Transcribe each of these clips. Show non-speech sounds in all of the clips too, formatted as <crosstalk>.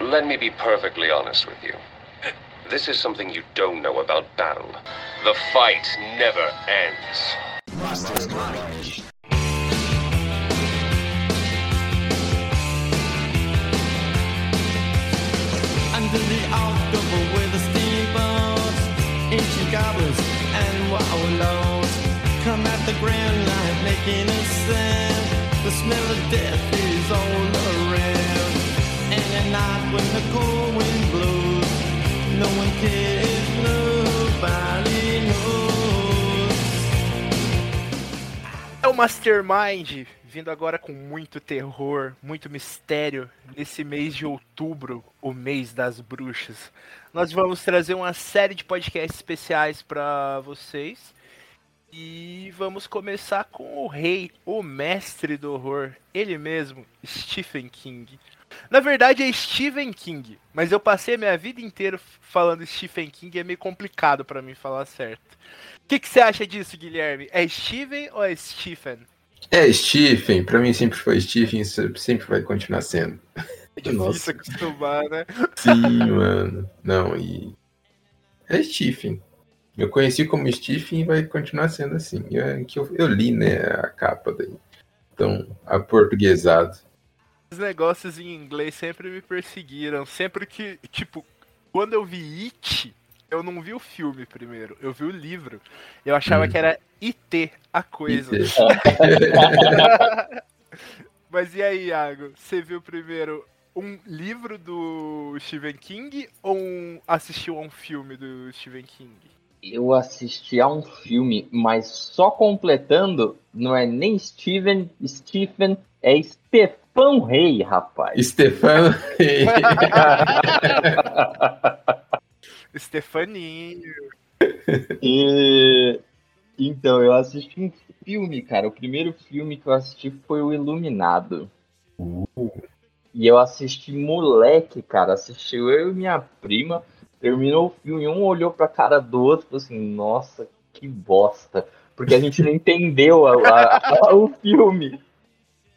Let me be perfectly honest with you. This is something you don't know about battle. The fight never ends. Under the October with the steamboats, ancient goblins and wallows come at the grand line making a sound. The smell of death is all when the cold wind blows, no one cares, nobody knows. É o Mastermind, vindo agora com muito terror, muito mistério, nesse mês de outubro, o mês das bruxas. Nós vamos trazer uma série de podcasts especiais para vocês. E vamos começar com o rei, o mestre do horror, ele mesmo, Stephen King. Na verdade é Stephen King, mas eu passei a minha vida inteira falando Stephen King e é meio complicado para mim falar certo. O que, que você acha disso, Guilherme? É Steven ou é Stephen? É, Stephen, pra mim sempre foi Stephen, se- sempre vai continuar sendo. É difícil Nossa. acostumar, né? Sim, mano. Não, e. É Stephen. Eu conheci como Stephen e vai continuar sendo assim. É que eu, eu li, né, a capa daí. Então, aportuguesado. Os negócios em inglês sempre me perseguiram. Sempre que, tipo, quando eu vi It, eu não vi o filme primeiro, eu vi o livro. Eu achava Hum. que era IT, a coisa. <laughs> Mas e aí, Iago? Você viu primeiro um livro do Stephen King ou um- assistiu a um filme do Stephen King? Eu assisti a um filme, mas só completando, não é nem Steven, Stephen, é Stefan Rei, rapaz. Stefano. <laughs> Stefaninho. E- Então, eu assisti um filme, cara. O primeiro filme que eu assisti foi o Iluminado. E eu assisti moleque, cara. Assistiu eu e minha prima. Terminou o filme, um olhou pra cara do outro e falou assim: Nossa, que bosta. Porque a gente não entendeu a- a- a- o filme.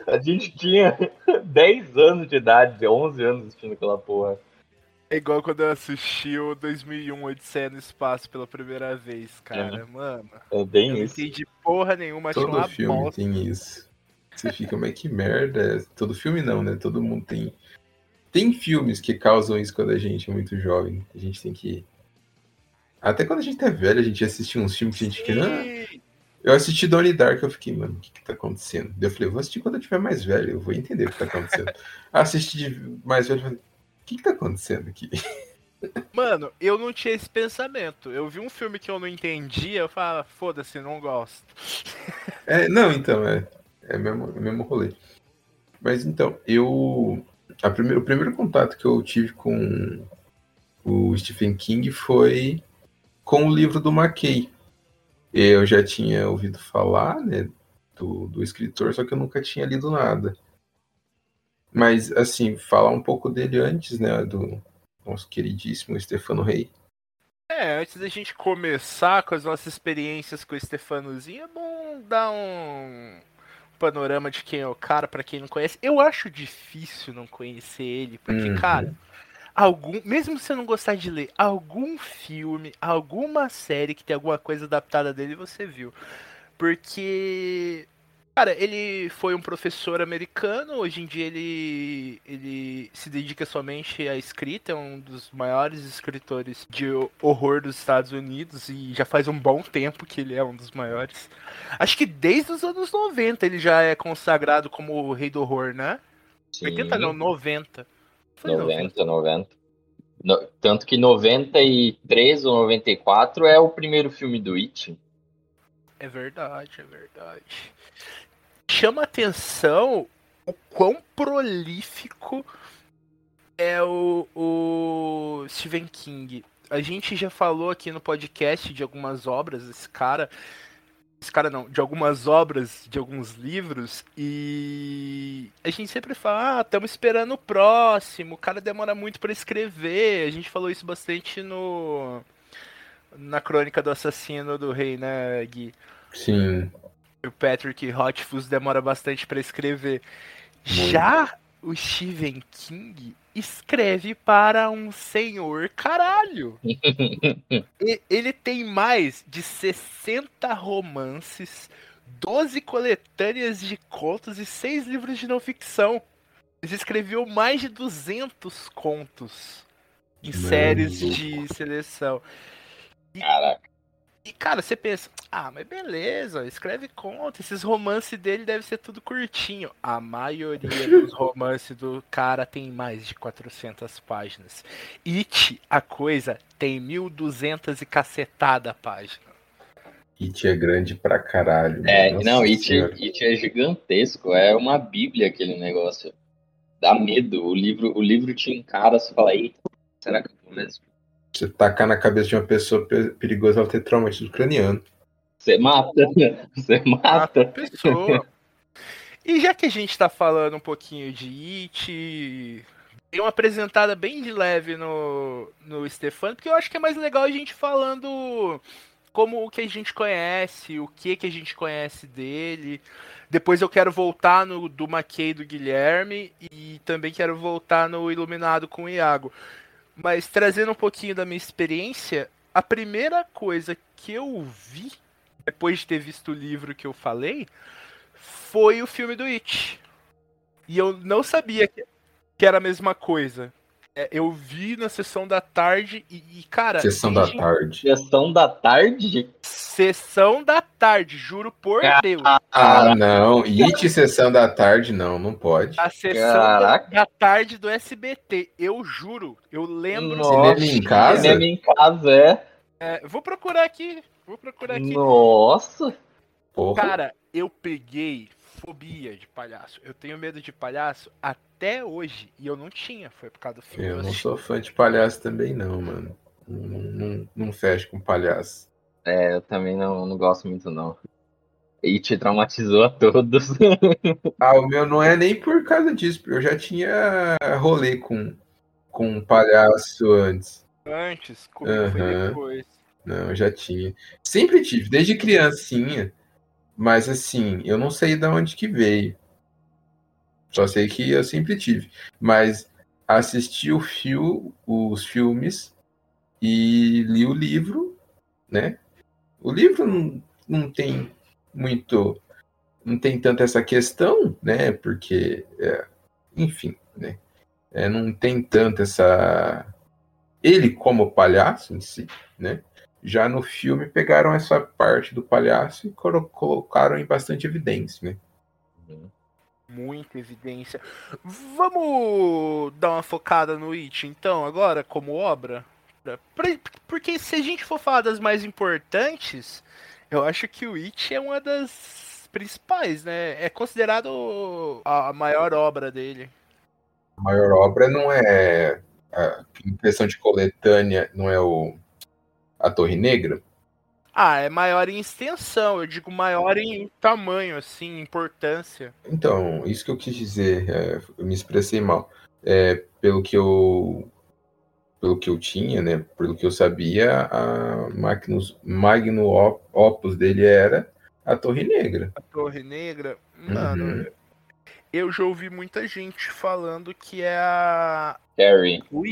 A gente tinha <laughs> 10 anos de idade, 11 anos assistindo aquela porra. É igual quando eu assisti o 2001 Odisseia no Espaço pela primeira vez, cara. Mano, É eu bem não isso. entendi porra nenhuma, achei Todo uma filme bosta. tem isso. Você fica, mas que merda. Todo filme não, né? Todo mundo tem. Tem filmes que causam isso quando a gente é muito jovem. A gente tem que. Até quando a gente é velho, a gente assiste uns filmes que a gente quer. Eu assisti Donnie Dark, eu fiquei, mano, o que que tá acontecendo? Daí Eu falei, vou assistir quando eu tiver mais velho, eu vou entender o que tá acontecendo. <laughs> Assisti de mais velho, eu falei, o que que tá acontecendo aqui? <laughs> Mano, eu não tinha esse pensamento. Eu vi um filme que eu não entendia, eu falava, foda-se, não gosto. É, não, então, é, é o mesmo, é mesmo rolê. Mas então, eu. A primeiro, o primeiro contato que eu tive com o Stephen King foi com o livro do McKay. Eu já tinha ouvido falar, né, do, do escritor, só que eu nunca tinha lido nada. Mas, assim, falar um pouco dele antes, né, do nosso queridíssimo Stefano Rei. É, antes da gente começar com as nossas experiências com o Stefanozinho, é bom dar um panorama de quem é o cara, pra quem não conhece. Eu acho difícil não conhecer ele, porque, Uhum. cara, algum, mesmo se você não gostar de ler, algum filme, alguma série que tem alguma coisa adaptada dele, você viu. Porque, cara, ele foi um professor americano, hoje em dia ele, ele se dedica somente à escrita, é um dos maiores escritores de horror dos Estados Unidos e já faz um bom tempo que ele é um dos maiores. Acho que desde os anos 90 ele já é consagrado como o rei do horror, né? 80 não, 90. Foi 90, 90. No- tanto que 93 ou 94 é o primeiro filme do It. É verdade, é verdade. Chama atenção o quão prolífico é o, o Stephen King. A gente já falou aqui no podcast de algumas obras desse cara. Esse cara não, de algumas obras, de alguns livros, e a gente sempre fala, ah, estamos esperando o próximo, o cara demora muito para escrever. A gente falou isso bastante no na crônica do assassino do rei, né, Gui? Sim. o Patrick Rothfuss demora bastante pra escrever. Já o Stephen King escreve para um senhor caralho. <laughs> E- Ele tem mais de 60 romances, 12 coletâneas de contos e 6 livros de não ficção. Ele escreveu mais de 200 contos em Mano, séries louco. de seleção. Caraca. E, cara, você pensa, ah, mas beleza, escreve conta, esses romances dele devem ser tudo curtinho. A maioria <laughs> dos romances do cara tem mais de 400 páginas. It, a coisa, tem 1200 e cacetada página. It é grande pra caralho. É, Nossa não, It. It é gigantesco, é uma bíblia aquele negócio. Dá medo, o livro, o livro te encara, você fala, eita, será que eu vou mesmo? Você tacar na cabeça de uma pessoa pe- perigosa, ela ter traumatismo craniano. Você mata, você mata. Pessoa. E já que a gente tá falando um pouquinho de It, dei uma apresentada bem de leve no, no Stefano, porque eu acho que é mais legal a gente falando como o que a gente conhece, o que que a gente conhece dele. Depois eu quero voltar no do Mackey do Guilherme e também quero voltar no Iluminado com o Iago. Mas trazendo um pouquinho da minha experiência, a primeira coisa que eu vi depois de ter visto o livro que eu falei, foi o filme do It. E eu não sabia que, era a mesma coisa. É, eu vi na sessão da tarde e, e, cara. Sessão da tarde. Sessão da tarde? Sessão da tarde, juro por Deus. Ah, não. It sessão da tarde, não, não pode. A sessão da, da tarde do SBT. Eu juro. Eu lembro. Nossa, Cinema em casa? Cinema em casa, é. É, vou procurar aqui. Vou procurar aqui. Nossa. Porra. Cara, eu peguei fobia de palhaço. Eu tenho medo de palhaço até hoje. E eu não tinha. Foi por causa do filme. Eu não sou fã de palhaço também, não, mano. Não, não, não fecho com palhaço. É, eu também não, não gosto muito, não. E te traumatizou a todos. <laughs> Ah, o meu não é nem por causa disso. Eu já tinha rolê com, com um palhaço antes. Antes, comigo foi Aham. depois. Não, eu já tinha. Sempre tive, desde criancinha. Mas assim, eu não sei de onde que veio. Só sei que eu sempre tive. Mas assisti o fio, os filmes e li o livro, né? O livro não, não tem muito. Não tem tanto essa questão, né? Porque, é, enfim, né? É, não tem tanto essa. Ele como palhaço em si, né? Já no filme pegaram essa parte do palhaço e colo- colocaram em bastante evidência, né? Muita evidência. Vamos dar uma focada no It, então, agora, como obra? Pra- Porque se a gente for falar das mais importantes, eu acho que o It é uma das principais, né? É considerado a maior obra dele. A maior obra não é a em questão de coletânea, não é o a Torre Negra? Ah, é maior em extensão, eu digo maior em tamanho, assim, importância. Então, isso que eu quis dizer, é, eu me expressei mal. É, pelo que eu pelo que eu tinha, né, pelo que eu sabia, a Magnus, Magno Op- Opus dele era a Torre Negra. A Torre Negra, mano, Uhum. eu já ouvi muita gente falando que é a Carrie. o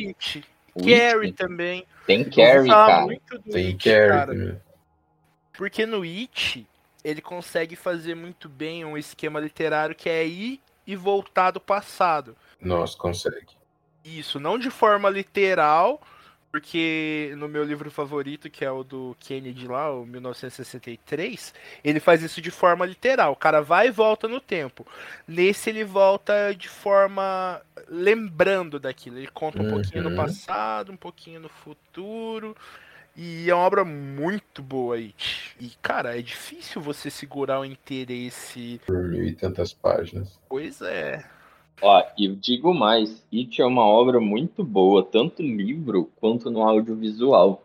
It? também. Tem falar cara. muito do Tem It, cara. também. Porque no It, ele consegue fazer muito bem um esquema literário que é ir e voltar do passado. Nossa, consegue. Isso, não de forma literal, porque no meu livro favorito, que é o do Kennedy lá, o 1963, ele faz isso de forma literal. O cara vai e volta no tempo. Nesse ele volta de forma lembrando daquilo. Ele conta um pouquinho no Uhum. passado, um pouquinho no futuro. E é uma obra muito boa aí. E, cara, é difícil você segurar o interesse. Por mil e tantas páginas. Pois é. Ó, e eu digo mais, It é uma obra muito boa, tanto no livro quanto no audiovisual.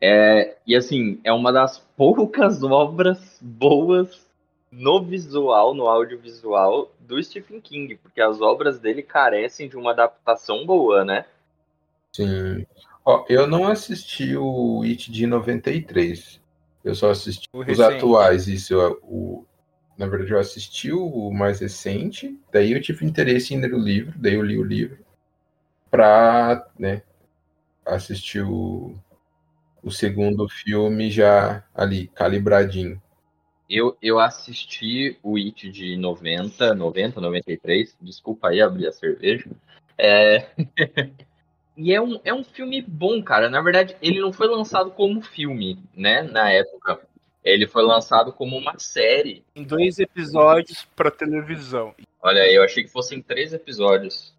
É, e assim, é uma das poucas <laughs> obras boas no visual, no audiovisual do Stephen King, porque as obras dele carecem de uma adaptação boa, né? Sim. Ó, eu não assisti o It de 93. Eu só assisti O os recente. atuais, isso, ó, o na verdade, eu assisti o mais recente, daí eu tive interesse em ler o livro, daí eu li o livro pra, né, assistir o, o segundo filme já ali, calibradinho. Eu, eu assisti o It de 90, 90, 93. Desculpa aí abrir a cerveja. É... <laughs> e é um, é um filme bom, cara. Na verdade, ele não foi lançado como filme, né? Na época. Ele foi lançado como uma série. Em dois episódios pra televisão. Olha aí, eu achei que fossem três episódios.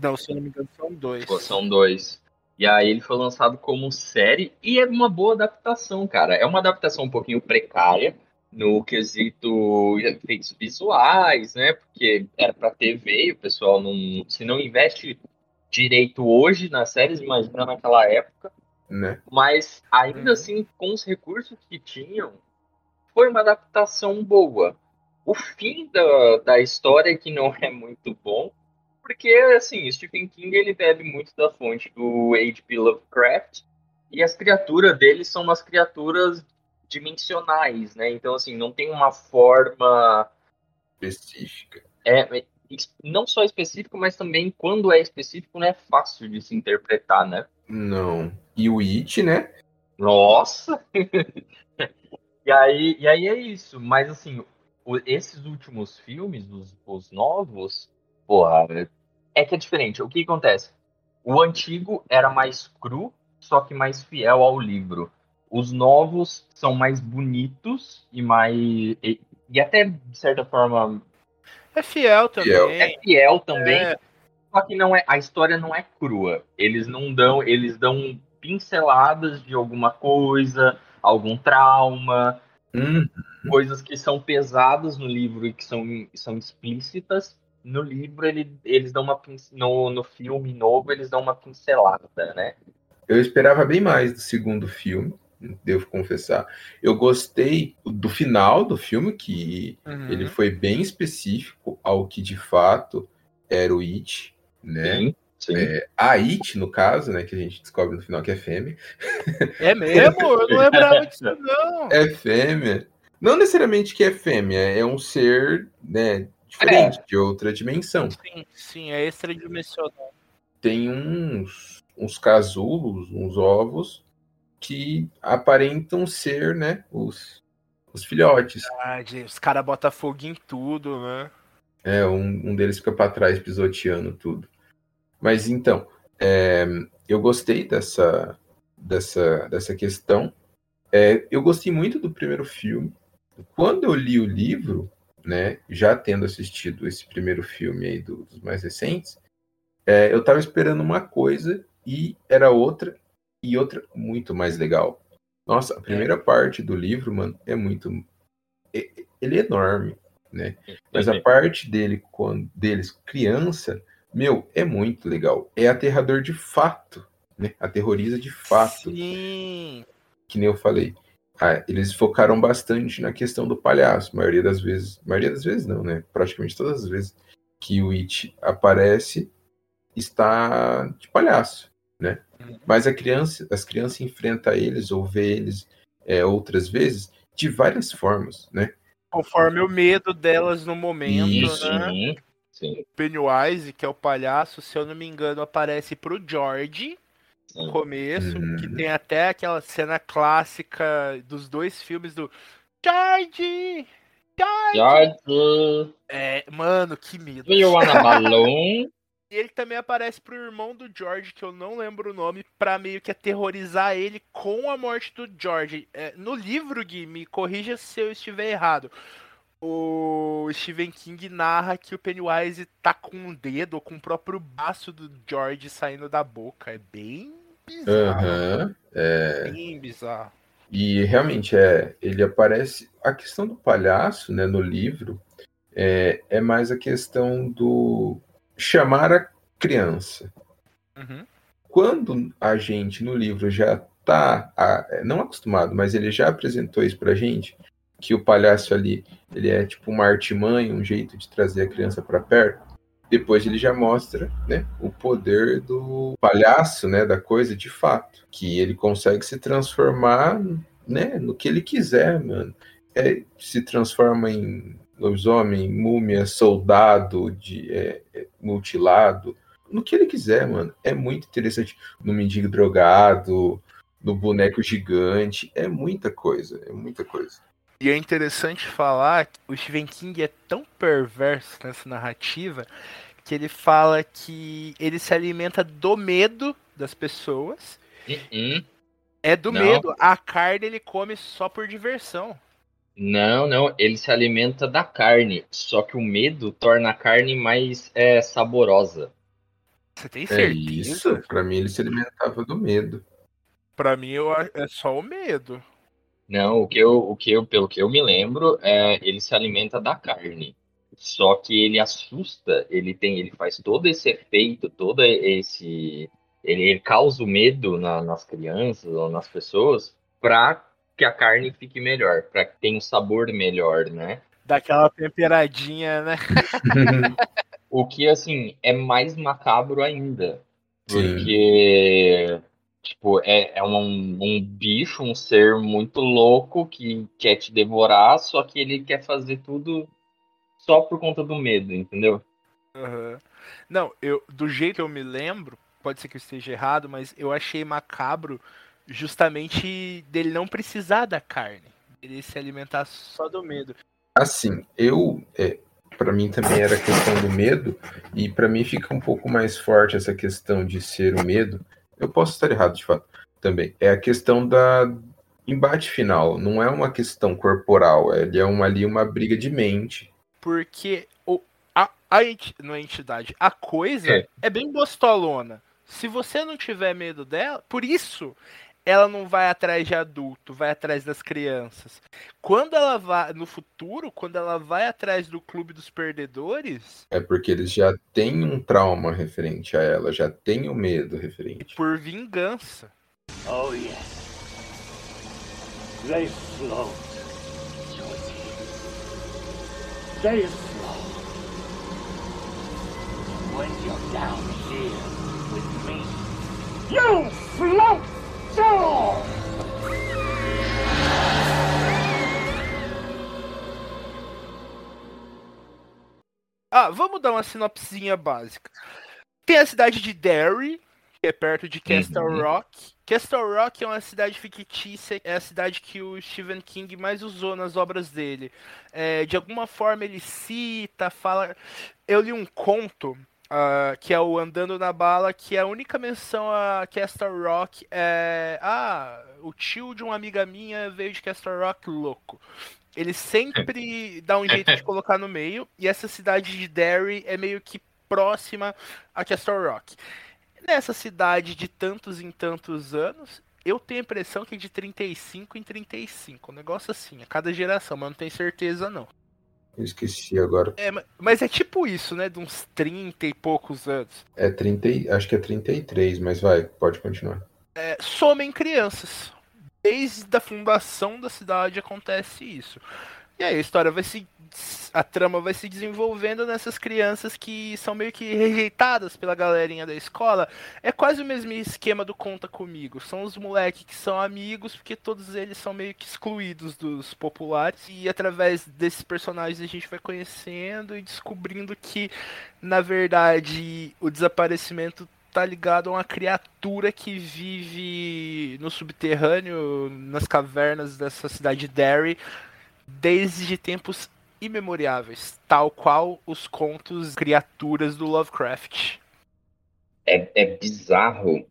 Não, se eu não me engano, são dois. Pô, São dois. E aí ele foi lançado como série e é uma boa adaptação, cara. É uma adaptação um pouquinho precária no quesito efeitos visuais, né? Porque era para TV e o pessoal não se não investe direito hoje nas séries, imagina naquela época. Né? Mas ainda Uhum. assim, com os recursos que tinham, foi uma adaptação boa. O fim da, da história é que não é muito bom, porque assim, Stephen King ele bebe muito da fonte do H.P. Lovecraft e as criaturas dele são umas criaturas dimensionais, né? Então assim, não tem uma forma Específica. é, não só específico, mas também quando é específico não é fácil de se interpretar, né? Não. E o It, né? Nossa! <laughs> e, aí, e aí é isso. Mas assim, o- esses últimos filmes, os, os novos, porra, é que é diferente. O que acontece? O antigo era mais cru, só que mais fiel ao livro. Os novos são mais bonitos e mais. E, e até, de certa forma, É fiel também. Fiel. é fiel também. É, Só que não é, a história não é crua. Eles não dão, eles dão pinceladas de alguma coisa, algum trauma, Hum, coisas que são pesadas no livro e que são, são explícitas. No livro ele, eles dão uma no, no filme novo eles dão uma pincelada, né? eu esperava bem mais do segundo filme, devo confessar. Eu gostei do final do filme, que uhum. ele foi bem específico ao que de fato era o It, né? Sim. É, a It, no caso, né? Que a gente descobre no final que é fêmea. É mesmo? Eu não lembrava disso, <laughs> não. É fêmea. Não necessariamente que é fêmea, é um ser, né? Diferente, de outra dimensão. Sim, sim, é extradimensional. Tem uns, uns casulos, uns ovos, que aparentam ser, né? Os, os filhotes. Gente, os caras botam fogo em tudo, né? É, um, um deles fica para trás pisoteando tudo. Mas então, é, eu gostei dessa, dessa, dessa questão. É, eu gostei muito do primeiro filme. Quando eu li o livro, né, já tendo assistido esse primeiro filme aí do- dos mais recentes, é, eu tava esperando uma coisa e era outra, e outra muito mais legal. Nossa, a primeira parte do livro, mano, é muito. é- Ele é enorme, né? Mas a parte dele, quando, deles criança, meu, é muito legal. É aterrador de fato, né? Aterroriza de fato, Sim. que nem eu falei. Ah, eles focaram bastante na questão do palhaço. A maioria das vezes, maioria das vezes não, né? Praticamente todas as vezes que o It aparece, está de palhaço, né? Mas a criança, as crianças enfrentam eles ou vê eles é, outras vezes de várias formas, né? Conforme o medo delas no momento, Isso. né? Sim, sim. Pennywise, que é o palhaço, se eu não me engano, aparece pro George no Sim. começo, Uhum. que tem até aquela cena clássica dos dois filmes do George! George! George, É, mano, que medo. do you wanna balloon? <laughs> E ele também aparece pro irmão do George, que eu não lembro o nome, pra meio que aterrorizar ele com a morte do George. É, no livro, Gui, me corrija se eu estiver errado. O Stephen King narra que o Pennywise tá com um dedo ou com o próprio baço do George saindo da boca. É bem bizarro. Aham. é, Bem bizarro. E realmente é, ele aparece. A questão do palhaço, né, no livro, é, é mais a questão do chamar a criança. Uhum. Quando a gente no livro já tá a- não acostumado, mas ele já apresentou isso pra gente, que o palhaço ali ele é tipo uma artimanha, um jeito de trazer a criança para perto. Depois ele já mostra, né, o poder do palhaço, né, da coisa de fato, que ele consegue se transformar, né, no que ele quiser, mano. É, se transforma em lobisomem, múmia, soldado, de, é, é, mutilado, no que ele quiser, mano. É muito interessante. No mendigo drogado, no boneco gigante, é muita coisa, é muita coisa. E é interessante falar que o Stephen King é tão perverso nessa narrativa que ele fala que ele se alimenta do medo das pessoas. Uhum. É do Não. medo. A carne ele come só por diversão. Não, não, ele se alimenta da carne, só que o medo torna a carne mais é, saborosa. Você tem É certeza? isso. Pra mim, ele se alimentava do medo. Pra mim eu é só o medo. Não, o que eu, o que eu, pelo que eu me lembro, é ele se alimenta da carne. Só que ele assusta, ele tem, ele faz todo esse efeito, todo esse, ele, ele causa o medo na- nas crianças ou nas pessoas para que a carne fique melhor, para que tenha um sabor melhor, né? Daquela temperadinha, né? <laughs> O que, assim, é mais macabro ainda. Sim. Tipo, é, é um, um bicho, um ser muito louco que quer te devorar, só que ele quer fazer tudo só por conta do medo, entendeu? Aham. Não, eu do jeito que eu me lembro, pode ser que eu esteja errado, mas eu achei macabro justamente dele não precisar da carne. Ele se alimentar só do medo. Assim, eu. É, para mim também era questão do medo, e para mim fica um pouco mais forte essa questão de ser o medo. Eu posso estar errado, de fato, também. É a questão da embate final, não é uma questão corporal, ele é uma, ali uma briga de mente. Porque o, a, a enti- não é entidade, a coisa É. é. bem gostolona. Se você não tiver medo dela, por isso ela não vai atrás de adulto, vai atrás das crianças. Quando ela vai, no futuro, quando ela vai atrás do clube dos perdedores, É porque eles já têm um trauma referente a ela, já têm o medo referente. por vingança. Oh, yes. They float. They float. When you're down here with me, you float Ah, vamos dar uma sinopsinha básica. Tem a cidade de Derry, que é perto de Castle Uhum. Rock. Castle Rock é uma cidade fictícia, é a cidade que o Stephen King mais usou nas obras dele. É, de alguma forma ele cita, fala. Eu li um conto. Ah, que é o Andando na Bala, que a única menção a Castle Rock é. Ah, o tio de uma amiga minha veio de Castle Rock louco. Ele sempre <laughs> dá um jeito de colocar no meio, e essa cidade de Derry é meio que próxima a Castle Rock. Nessa cidade de tantos em tantos anos, eu tenho a impressão que é de 35 em 35. Um negócio assim, a cada geração, mas não tenho certeza não. Eu esqueci agora. É, ma- mas é tipo isso, né? De uns 30 e poucos anos. É 30, e- acho que é 33, mas vai, pode continuar. É, somem crianças. Desde a fundação da cidade acontece isso. E aí a história vai se. A trama vai se desenvolvendo nessas crianças que são meio que rejeitadas pela galerinha da escola. É quase o mesmo esquema do Conta Comigo. São os moleques que são amigos, porque todos eles são meio que excluídos dos populares. E através desses personagens a gente vai conhecendo e descobrindo que, na verdade, o desaparecimento tá ligado a uma criatura que vive no subterrâneo, nas cavernas dessa cidade de Derry, desde tempos imemoriáveis, tal qual os contos criaturas do Lovecraft. É, é bizarro,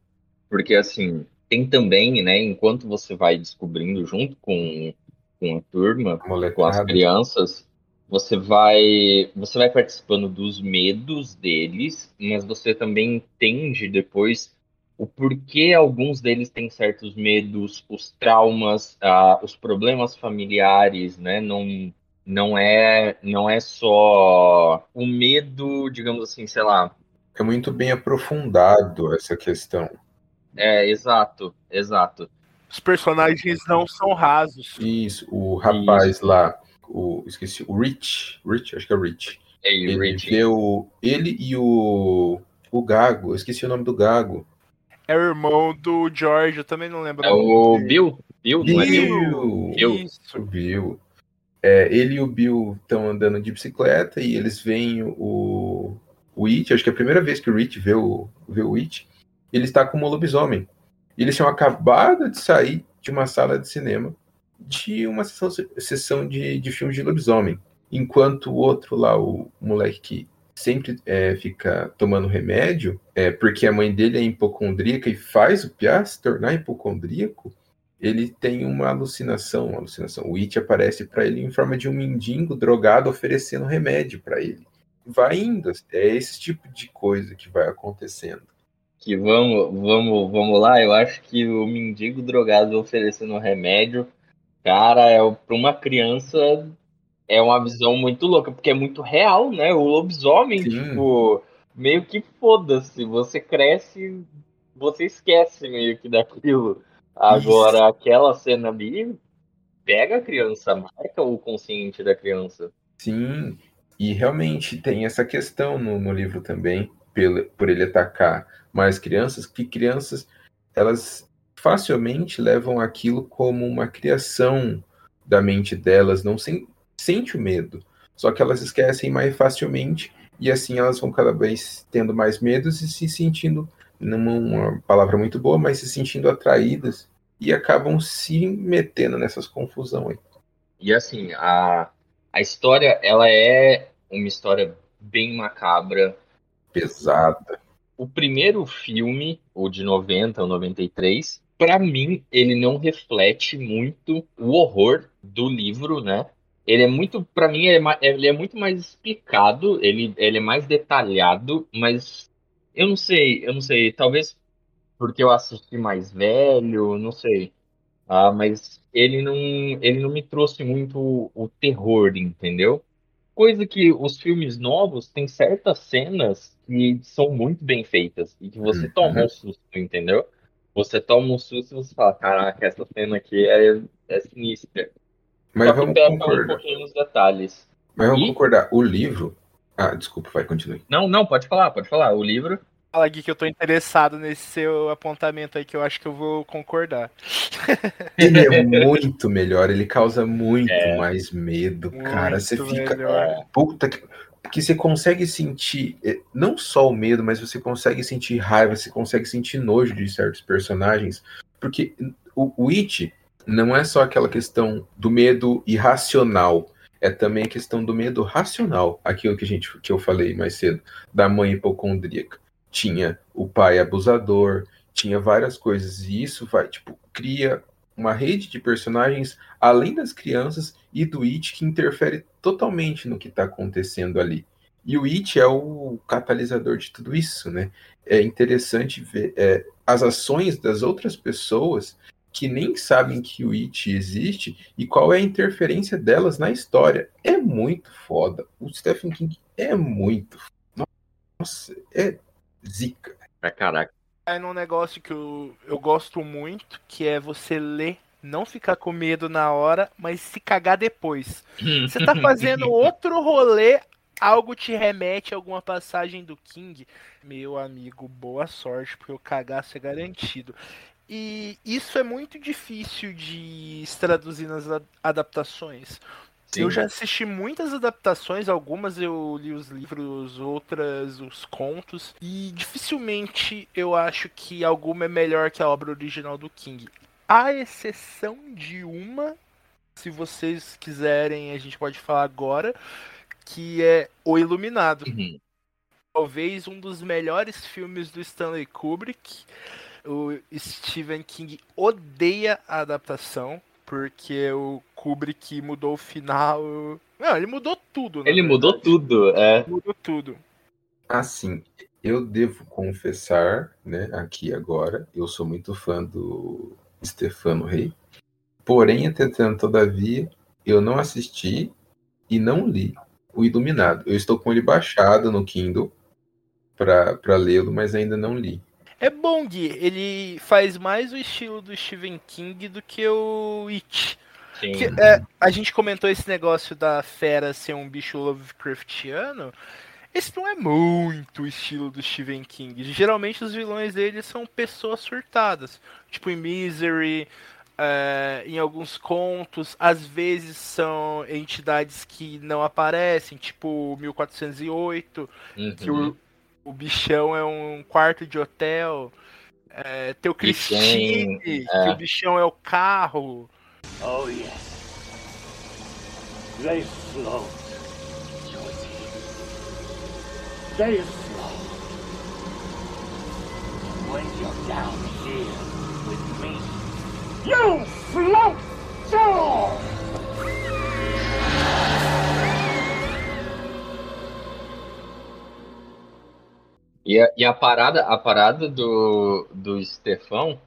porque assim, tem também, né, enquanto você vai descobrindo junto com, com a turma, com as crianças, você vai você vai participando dos medos deles, mas você também entende depois o porquê alguns deles têm certos medos, os traumas, ah, os problemas familiares, né? Não não é não é só o medo, digamos assim, sei lá. É muito bem aprofundado essa questão. É, exato, exato. Os personagens não são rasos. Isso, o rapaz lá, o, esqueci, o Rich, Rich, acho que é o Rich. É, Ele Rich, vê o, ele e o, o Gago, eu esqueci o nome do Gago. É o irmão do George, eu também não lembro. é o dele. Bill, Bill, não é Bill? Bill! Bill. Isso. Bill. é, ele e o Bill estão andando de bicicleta e eles veem o, o It, acho que é a primeira vez que o Rich vê o, vê o It, ele está como um lobisomem. Eles tinham acabado de sair de uma sala de cinema de uma sessão, sessão de, de filmes de lobisomem. Enquanto o outro lá, o moleque que sempre é, fica tomando remédio, é, porque a mãe dele é hipocondríaca e faz o Piá se tornar hipocondríaco, ele tem uma alucinação, uma alucinação. O It aparece para ele em forma de um mendigo drogado oferecendo remédio para ele. Vai indo, é esse tipo de coisa que vai acontecendo. Que vamos, vamos, vamos lá, eu acho que o mendigo drogado oferecendo remédio, cara, é para uma criança é uma visão muito louca, porque é muito real, né? O lobisomem, Sim. tipo, meio que foda-se, você cresce, você esquece meio que daquilo. Agora, aquela cena ali pega a criança, marca o consciente da criança. Sim, e realmente tem essa questão no, no livro também, pelo, por ele atacar mais crianças, que crianças elas facilmente levam aquilo como uma criação da mente delas, não sem, sente o medo, só que elas esquecem mais facilmente e assim elas vão cada vez tendo mais medos e se sentindo, numa uma palavra muito boa, mas se sentindo atraídas e acabam se metendo nessas confusões. E assim, a, a história, ela é uma história bem macabra. Pesada. O primeiro filme, o de 90 ou 93, para mim, ele não reflete muito o horror do livro, né? Ele é muito, para mim, ele é, ele é muito mais explicado, ele, ele é mais detalhado, mas eu não sei, eu não sei, talvez porque eu assisti mais velho, não sei. Ah, mas ele não, ele não me trouxe muito o, o terror, entendeu? Coisa que os filmes novos têm certas cenas que são muito bem feitas e que você Uhum. toma um susto, entendeu? Você toma um susto e você fala, caraca, essa cena aqui é, é sinistra. Mas vamos peca um concordar. pouquinho nos detalhes. Mas vamos E- concordar. O livro. Ah, desculpa, vai, continue. Não, não, pode falar, pode falar. O livro Fala, Gui, que eu tô interessado nesse seu apontamento aí, que eu acho que eu vou concordar. <laughs> Ele é muito melhor, ele causa muito É. mais medo, cara. Você Muito fica. melhor. Puta que. Que você consegue sentir eh, não só o medo, mas você consegue sentir raiva, você consegue sentir nojo de certos personagens. Porque o, o It não é só aquela questão do medo irracional, é também a questão do medo racional. Aquilo que, a gente, que eu falei mais cedo, da mãe hipocondríaca. Tinha o pai abusador, tinha várias coisas, e isso vai, tipo, cria uma rede de personagens além das crianças e do It que interfere totalmente no que está acontecendo ali. E o It é o catalisador de tudo isso, né? É interessante ver é, as ações das outras pessoas que nem sabem que o It existe e qual é a interferência delas na história. É muito foda. O Stephen King é muito. Nossa, é zica. pra caraca. É num negócio que eu, eu gosto muito, que é você ler, não ficar com medo na hora, mas se cagar depois. <laughs> Você tá fazendo outro rolê, algo te remete a alguma passagem do King. Meu amigo, boa sorte, porque o cagaço é garantido. E isso é muito difícil de se traduzir nas a- adaptações. Sim. Eu já assisti muitas adaptações, algumas eu li os livros, outras os contos, e dificilmente eu acho que alguma é melhor que a obra original do King. À exceção de uma, se vocês quiserem, a gente pode falar agora, que é O Iluminado. Uhum. Talvez um dos melhores filmes do Stanley Kubrick. O Stephen King odeia a adaptação, porque o Kubrick mudou o final. Não, ele mudou tudo. na Ele mudou verdade. tudo, é. Mudou tudo. Assim, eu devo confessar, né, aqui agora, eu sou muito fã do Stefano Rei. Porém, entretanto, todavia, eu não assisti e não li o Iluminado. Eu estou com ele baixado no Kindle para lê-lo, mas ainda não li. É bom, Gui. Ele faz mais o estilo do Stephen King do que o It. Sim. Que, é, a gente comentou esse negócio da fera ser um bicho Lovecraftiano. Esse não é muito o estilo do Stephen King. Geralmente os vilões dele são pessoas surtadas. Tipo em Misery, é, em alguns contos, às vezes são entidades que não aparecem, tipo 1408, Uhum. que o, o bichão é um quarto de hotel. É, tem o Christine, tem- que é. o bichão é o carro. Oh, yes. They float. They float. When you're down here with me, you float too! E a, e a parada, a parada do, do Stefão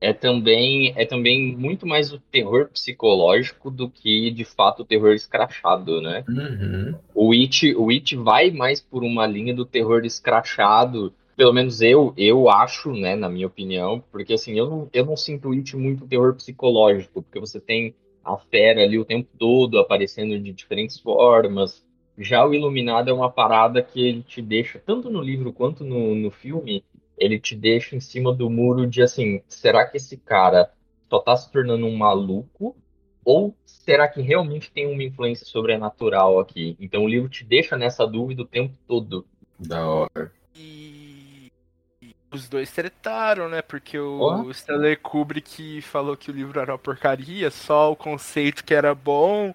é também, é também muito mais o terror psicológico do que, de fato, o terror escrachado, né? Uhum. O It, o It vai mais por uma linha do terror escrachado. Pelo menos eu, eu acho, né, na minha opinião, porque assim, eu não, eu não sinto o It muito terror psicológico, porque você tem a fera ali o tempo todo aparecendo de diferentes formas. Já o Iluminado é uma parada que ele te deixa, tanto no livro quanto no, no filme, ele te deixa em cima do muro de assim, será que esse cara só tá se tornando um maluco? Ou será que realmente tem uma influência sobrenatural aqui? Então o livro te deixa nessa dúvida o tempo todo. Da hora. E os dois tretaram, né? Porque o Ó. Stanley Kubrick falou que o livro era uma porcaria, só o conceito que era bom.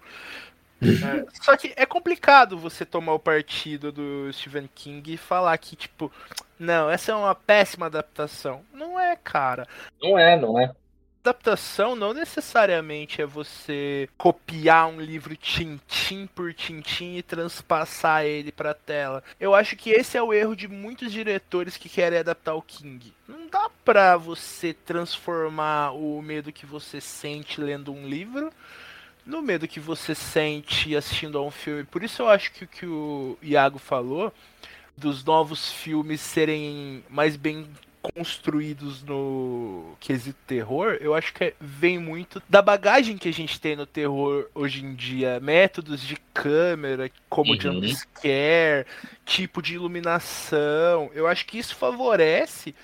É, só que é complicado você tomar o partido do Stephen King e falar que, tipo, não, essa é uma péssima adaptação. Não é, cara. Não é, não é? Adaptação não necessariamente é você copiar um livro tintim por tintim e transpassar ele pra tela. Eu acho que esse é o erro de muitos diretores que querem adaptar o King. Não dá pra você transformar o medo que você sente lendo um livro no medo que você sente assistindo a um filme. Por isso eu acho que o que o Iago falou dos novos filmes serem mais bem construídos no quesito terror, eu acho que é- vem muito da bagagem que a gente tem no terror hoje em dia, métodos de câmera, como Uhum. jumpscare, tipo de iluminação. Eu acho que isso favorece,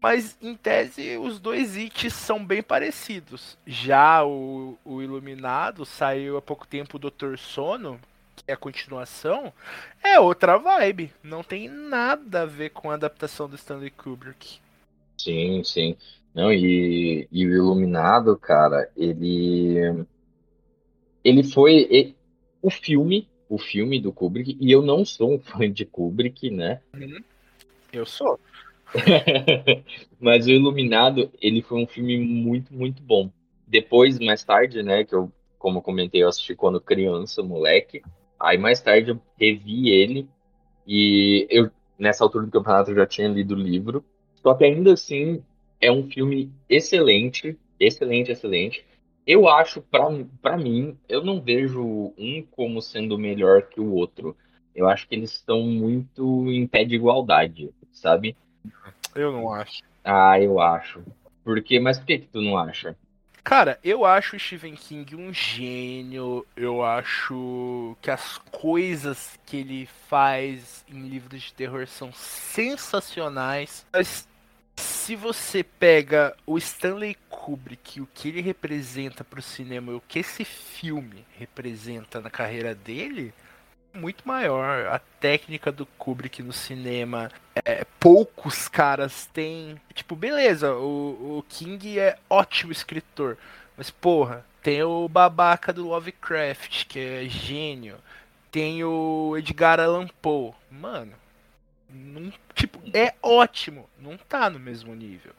mas em tese os dois hits são bem parecidos. Já o, o Iluminado saiu há pouco tempo o Doutor Sono, que é a continuação, é outra vibe. Não tem nada a ver com a adaptação do Stanley Kubrick. Sim, sim. Não, e, e o Iluminado, cara, ele. Ele foi. e- o filme, o filme do Kubrick, e eu não sou um fã de Kubrick, né? Eu sou. <laughs> Mas o Iluminado, ele foi um filme muito, muito bom. Depois, mais tarde, né, que eu, como eu comentei, eu assisti quando criança, moleque. Aí mais tarde eu revi ele e eu nessa altura do campeonato eu já tinha lido o livro. Só que ainda assim é um filme excelente, excelente, excelente. Eu acho, para mim, eu não vejo um como sendo melhor que o outro. Eu acho que eles estão muito em pé de igualdade, sabe? Eu não acho. Ah, eu acho. Porque, mas por que que tu não acha? Cara, eu acho o Stephen King um gênio. Eu acho que as coisas que ele faz em livros de terror são sensacionais. Mas se você pega o Stanley Kubrick, o que ele representa pro cinema e o que esse filme representa na carreira dele, muito maior. A técnica do Kubrick no cinema, é, poucos caras têm. Tipo, beleza, o, o King é ótimo escritor, mas porra, tem o babaca do Lovecraft, que é gênio. Tem o Edgar Allan Poe. Mano, não, tipo, é ótimo, não tá no mesmo nível.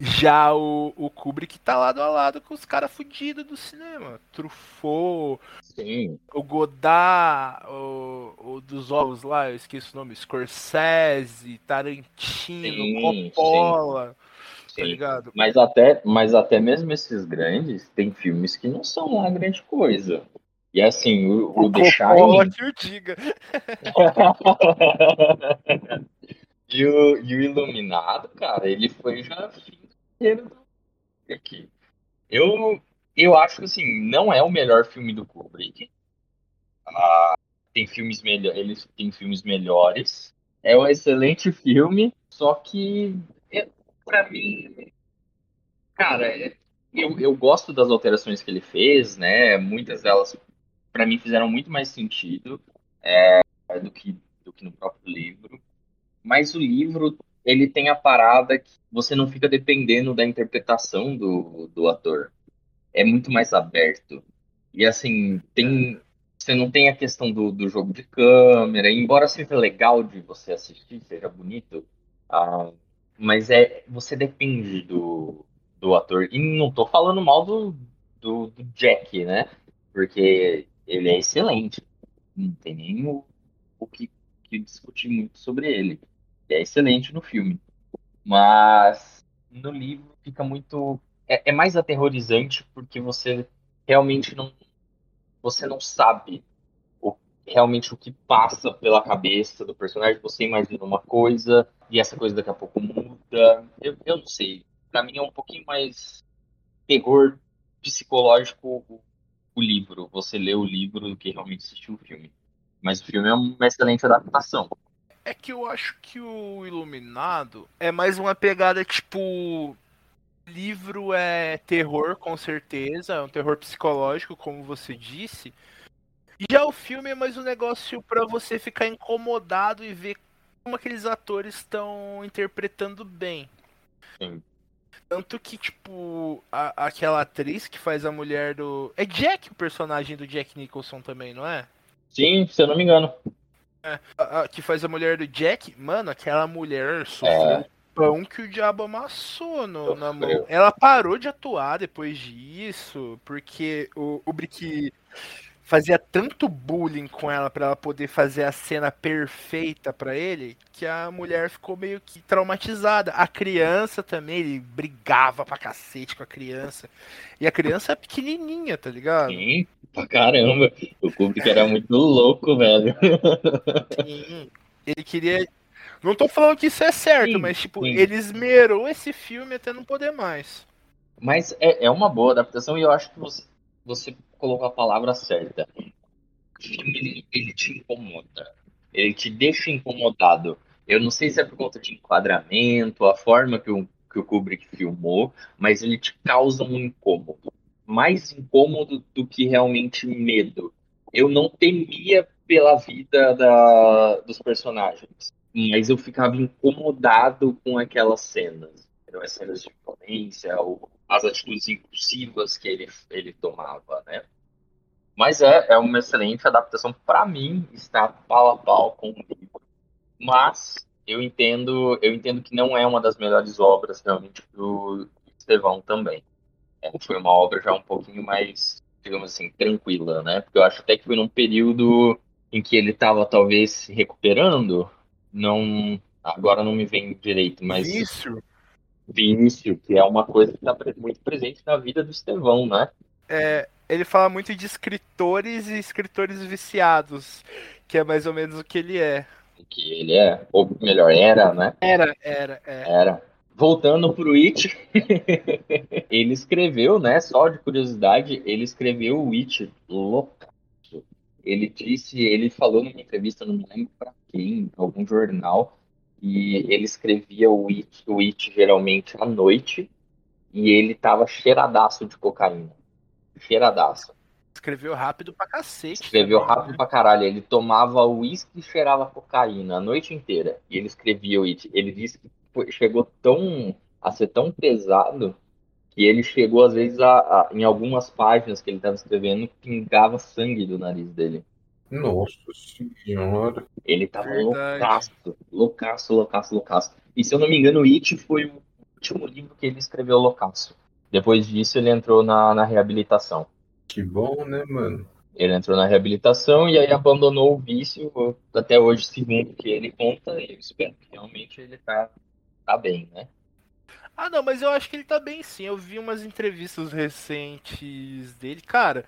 Já o, o Kubrick tá lado a lado com os caras fudidos do cinema. Truffaut, Sim, o Godard, o, o dos ovos lá, eu esqueci o nome, Scorsese, Tarantino, Sim, Coppola, tá sim. ligado? Mas até, mas até mesmo esses grandes, tem filmes que não são lá grande coisa. E assim, o, o The Coppola Shining que o diga. <laughs> e, o, e o Iluminado, cara, ele foi já do Kubrick. Eu, eu acho que assim, não é o melhor filme do Kubrick. Ah, tem filmes melhores, ele tem filmes melhores. É um excelente filme, só que é, para mim, cara, é- eu, eu gosto das alterações que ele fez, né? Muitas delas, para mim, fizeram muito mais sentido é, do, que, do que no próprio livro. Mas o livro, ele tem a parada que você não fica dependendo da interpretação do, do ator. É muito mais aberto. E assim, tem. Você não tem a questão do, do jogo de câmera, embora seja legal de você assistir, seja bonito, ah, mas é você depende do, do ator. E não tô falando mal do, do, do Jack, né? Porque ele é excelente. Não tem nem o, o que, que discutir muito sobre ele. É excelente no filme. Mas no livro fica muito. É, é mais aterrorizante porque você realmente não. Você não sabe o, realmente o que passa pela cabeça do personagem. Você imagina uma coisa e essa coisa daqui a pouco muda. Eu, eu não sei para mim é um pouquinho mais terror psicológico o, o, livro. Você lê o livro do que realmente assistir o filme. Mas o filme é uma excelente adaptação. É que eu acho que o Iluminado é mais uma pegada tipo. Livro é terror, com certeza, é um terror psicológico, como você disse. Já o filme é mais um negócio para você ficar incomodado e ver como aqueles atores estão interpretando bem. Sim. Tanto que, tipo, a, aquela atriz que faz a mulher do. É Jack o personagem do Jack Nicholson também, não é? Sim, se eu não me engano. É, a, a, que faz a mulher do Jack, mano, aquela mulher sofreu é. pão que o diabo amassou no, na mão. Ela parou de atuar depois disso, porque o, o Brick fazia tanto bullying com ela para ela poder fazer a cena perfeita para ele, que a mulher ficou meio que traumatizada. A criança também, ele brigava pra cacete com a criança. E a criança é pequenininha, tá ligado? Sim, pra caramba. O Kubrick era muito louco, velho. Sim. Ele queria não tô falando que isso é certo, sim, mas tipo, sim. ele esmerou esse filme até não poder mais. Mas é, é uma boa adaptação e eu acho que você, você colocou a palavra certa. O ele te incomoda. Ele te deixa incomodado. Eu não sei se é por conta de enquadramento, a forma que o, que o Kubrick filmou, mas ele te causa um incômodo. Mais incômodo do que realmente medo. Eu não temia pela vida da, dos personagens, mas eu ficava incomodado com aquelas cenas. As cenas de violência, ou as atitudes impulsivas que ele, ele tomava, né? Mas é, é uma excelente adaptação. Para mim, está pau a pau com o livro. Mas eu entendo, eu entendo que não é uma das melhores obras realmente do Estevão também. É, foi uma obra já um pouquinho mais, digamos assim, tranquila, né? Porque eu acho até que foi num período em que ele estava talvez se recuperando. Não, agora não me vem direito, mas vício, que é uma coisa que está muito presente na vida do Estevão, né? É, ele fala muito de escritores e escritores viciados, que é mais ou menos o que ele é. O que ele é, ou melhor, era, né? Era, era, é. Era. Voltando pro It, <laughs> ele escreveu, né? Só de curiosidade, ele escreveu o It loucaço. Ele disse, ele falou numa entrevista, não me lembro pra quem, algum jornal, e ele escrevia o It, o It geralmente à noite e ele tava cheiradaço de cocaína. Cheiradaço. Escreveu rápido pra cacete. Escreveu também, rápido né? pra caralho. Ele tomava uísque e cheirava cocaína a noite inteira. E ele escrevia o It. Ele disse que foi, chegou tão a ser tão pesado que ele chegou, às vezes, a, a em algumas páginas que ele estava escrevendo, pingava sangue do nariz dele. Nossa senhora. Ele tava loucaço, loucaço, loucaço, loucaço. E se eu não me engano, o It foi o último livro que ele escreveu loucaço. Depois disso, ele entrou na, na reabilitação. Que bom, né, mano? Ele entrou na reabilitação e aí abandonou o vício, até hoje, segundo que ele conta, eu espero que realmente ele tá, tá bem, né? Ah, não, mas eu acho que ele tá bem sim. Eu vi umas entrevistas recentes dele. Cara,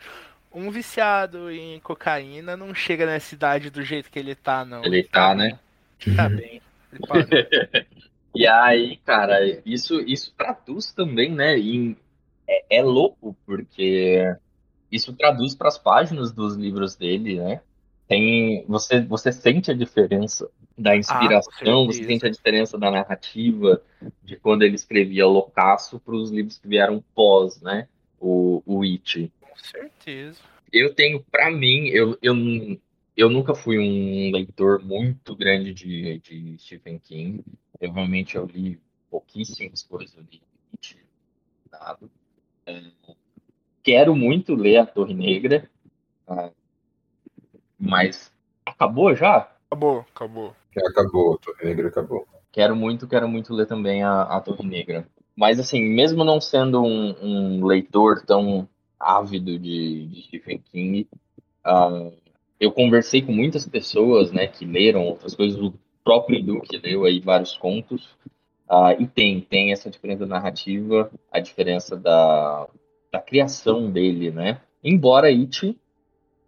um viciado em cocaína não chega nessa idade do jeito que ele tá, não. Ele, tá, né? Tá bem. <laughs> e aí, cara, isso, isso traduz também, né? Em, é, é louco, porque isso traduz para as páginas dos livros dele, né? Tem, você, você sente a diferença da inspiração, você certeza. sente a diferença da narrativa de quando ele escrevia Loucaço para os livros que vieram pós, né? O, o It. Com certeza. Eu tenho, pra mim, eu, eu, eu nunca fui um leitor muito grande de, de Stephen King. Eu realmente eu li pouquíssimas coisas, eu li nada. É, quero muito ler A Torre Negra, ah, mas acabou já? Acabou, acabou. Já acabou, Torre Negra acabou. Quero muito, quero muito ler também a, a Torre Negra. Mas, assim, mesmo não sendo um, um leitor tão ávido de, de Stephen King, ah, eu conversei com muitas pessoas, né, que leram outras coisas. O próprio Edu, que leu aí vários contos. ah, e tem, tem essa diferença narrativa, a diferença da, da criação dele, né? Embora It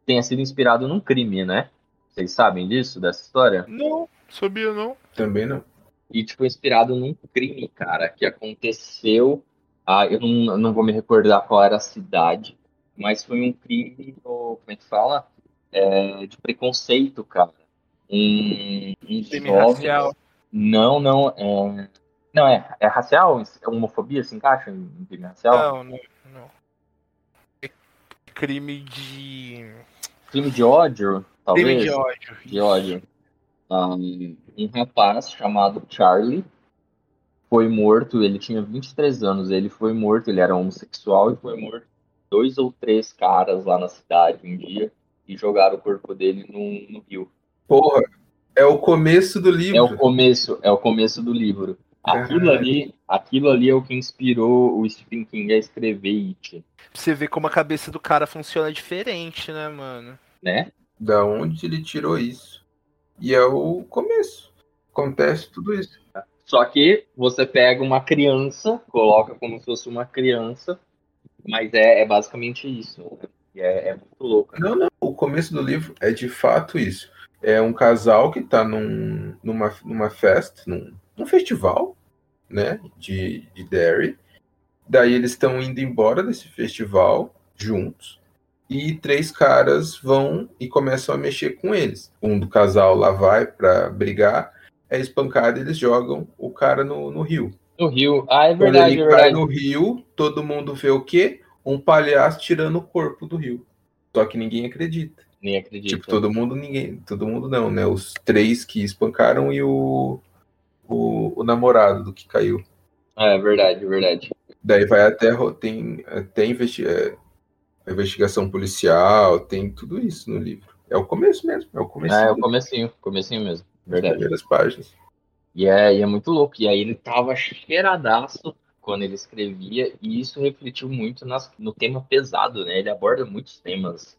tenha sido inspirado num crime, né? Vocês sabem disso, dessa história? Não, sabia não. Também não. E, tipo, inspirado num crime, cara, que aconteceu. Ah, eu não, não vou me recordar qual era a cidade, mas foi um crime, ou, como é que fala? É, de preconceito, cara. Um, uns Crime jovens- racial. Não, não. É... Não, é, é racial? É homofobia se encaixa em em crime racial? Não, não, não. É crime de. Crime de ódio, talvez? Crime de ódio. de ódio. Um, um rapaz chamado Charlie foi morto, ele tinha 23 anos, ele foi morto, ele era homossexual e foi morto dois ou três caras lá na cidade um dia e jogaram o corpo dele no, no rio. Porra, é o começo do livro. É o começo, é o começo do livro. Aquilo ali, aquilo ali é o que inspirou o Stephen King a escrever It, Pra você ver como a cabeça do cara funciona diferente, né, mano? né? Da onde ele tirou isso? E é o começo. Acontece tudo isso. Só que você pega uma criança, coloca como se fosse uma criança, mas é, é basicamente isso. é, é muito louco. né? Não, não. O começo do livro é de fato isso. É um casal que tá num, numa, numa festa, num, num festival, né? De, de Derry. Daí eles estão indo embora desse festival juntos. E três caras vão e começam a mexer com eles. Um do casal lá vai pra brigar, é espancado eles jogam o cara no, no rio. No Rio. Ah, é Quando verdade, ele é cai verdade. no rio, todo mundo vê o quê? Um palhaço tirando o corpo do rio. Só que ninguém acredita. Nem acredito. Tipo, todo mundo, ninguém. Todo mundo não, né? Os três que espancaram e o, o, o namorado do que caiu. Ah, é verdade, é verdade. Daí vai até. Tem, até investi é, investigação policial, tem tudo isso no livro. É o começo mesmo. É o começo. Ah, é o comecinho, comecinho mesmo. Verdade. primeiras páginas. E é, e é muito louco. E aí ele tava cheiradaço quando ele escrevia, e isso refletiu muito nas- no tema pesado, né? Ele aborda muitos temas.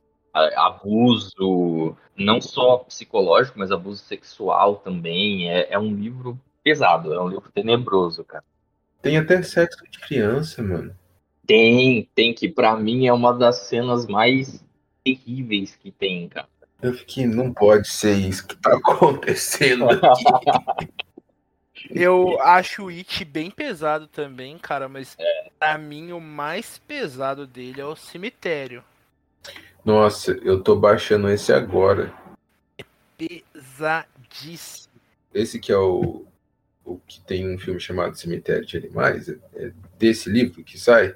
Abuso, não só psicológico, mas abuso sexual também. É, é um livro pesado, é um livro tenebroso, cara. Tem até sexo de criança, mano. Tem, tem que pra mim é uma das cenas mais terríveis que tem, cara. Eu fiquei, não pode ser isso que tá <laughs> acontecendo aqui. Eu acho o It bem pesado também, cara, mas pra mim o mais pesado dele é o cemitério. Nossa, eu tô baixando esse agora. Pesadíssimo. Esse que é o, o que tem um filme chamado Cemitério de Animais, é, é desse livro que sai?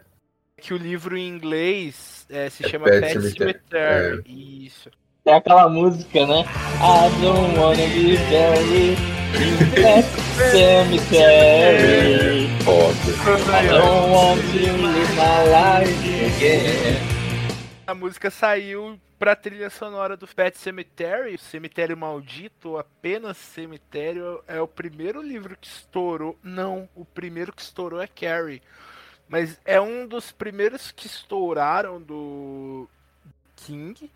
Que o livro em inglês é, se É chama Pet. Cemetery. Isso. É aquela música, né? I don't wanna be buried in that cemetery. Foda. I don't want to live my life again. A música saiu pra trilha sonora do Pet Cemetery, Cemitério Maldito, apenas Cemitério, é o primeiro livro que estourou. Não, o primeiro que estourou é Carrie. Mas é um dos primeiros que estouraram do King.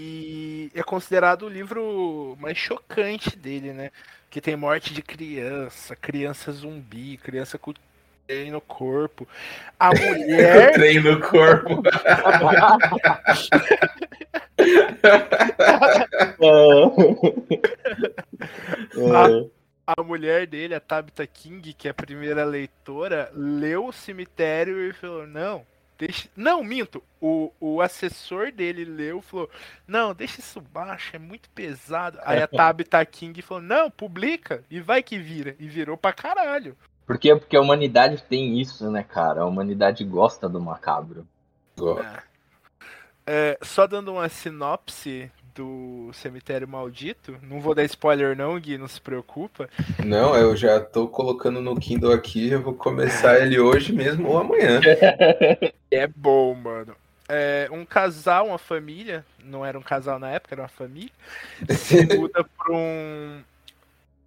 E é considerado o livro mais chocante dele, né? Que tem morte de criança, criança zumbi, criança com trem no corpo. A <laughs> mulher. Trem no corpo. É. a mulher dele, a Tabitha King, que é a primeira leitora, leu o cemitério e falou: Não, deixa. Não, minto. O, o assessor dele leu falou: Não, deixa isso baixo, é muito pesado. Aí a Tabitha King falou: Não, publica e vai que vira. E virou pra caralho. Por quê? Porque a humanidade tem isso, né, cara? A humanidade gosta do macabro. É, só dando uma sinopse do Cemitério Maldito. Não vou dar spoiler, não, Gui, não se preocupa. Não, eu já tô colocando no Kindle aqui, eu vou começar ele hoje mesmo ou amanhã. <laughs> É bom, mano. É, um casal, uma família, não era um casal na época, era uma família, se <laughs> muda pra um,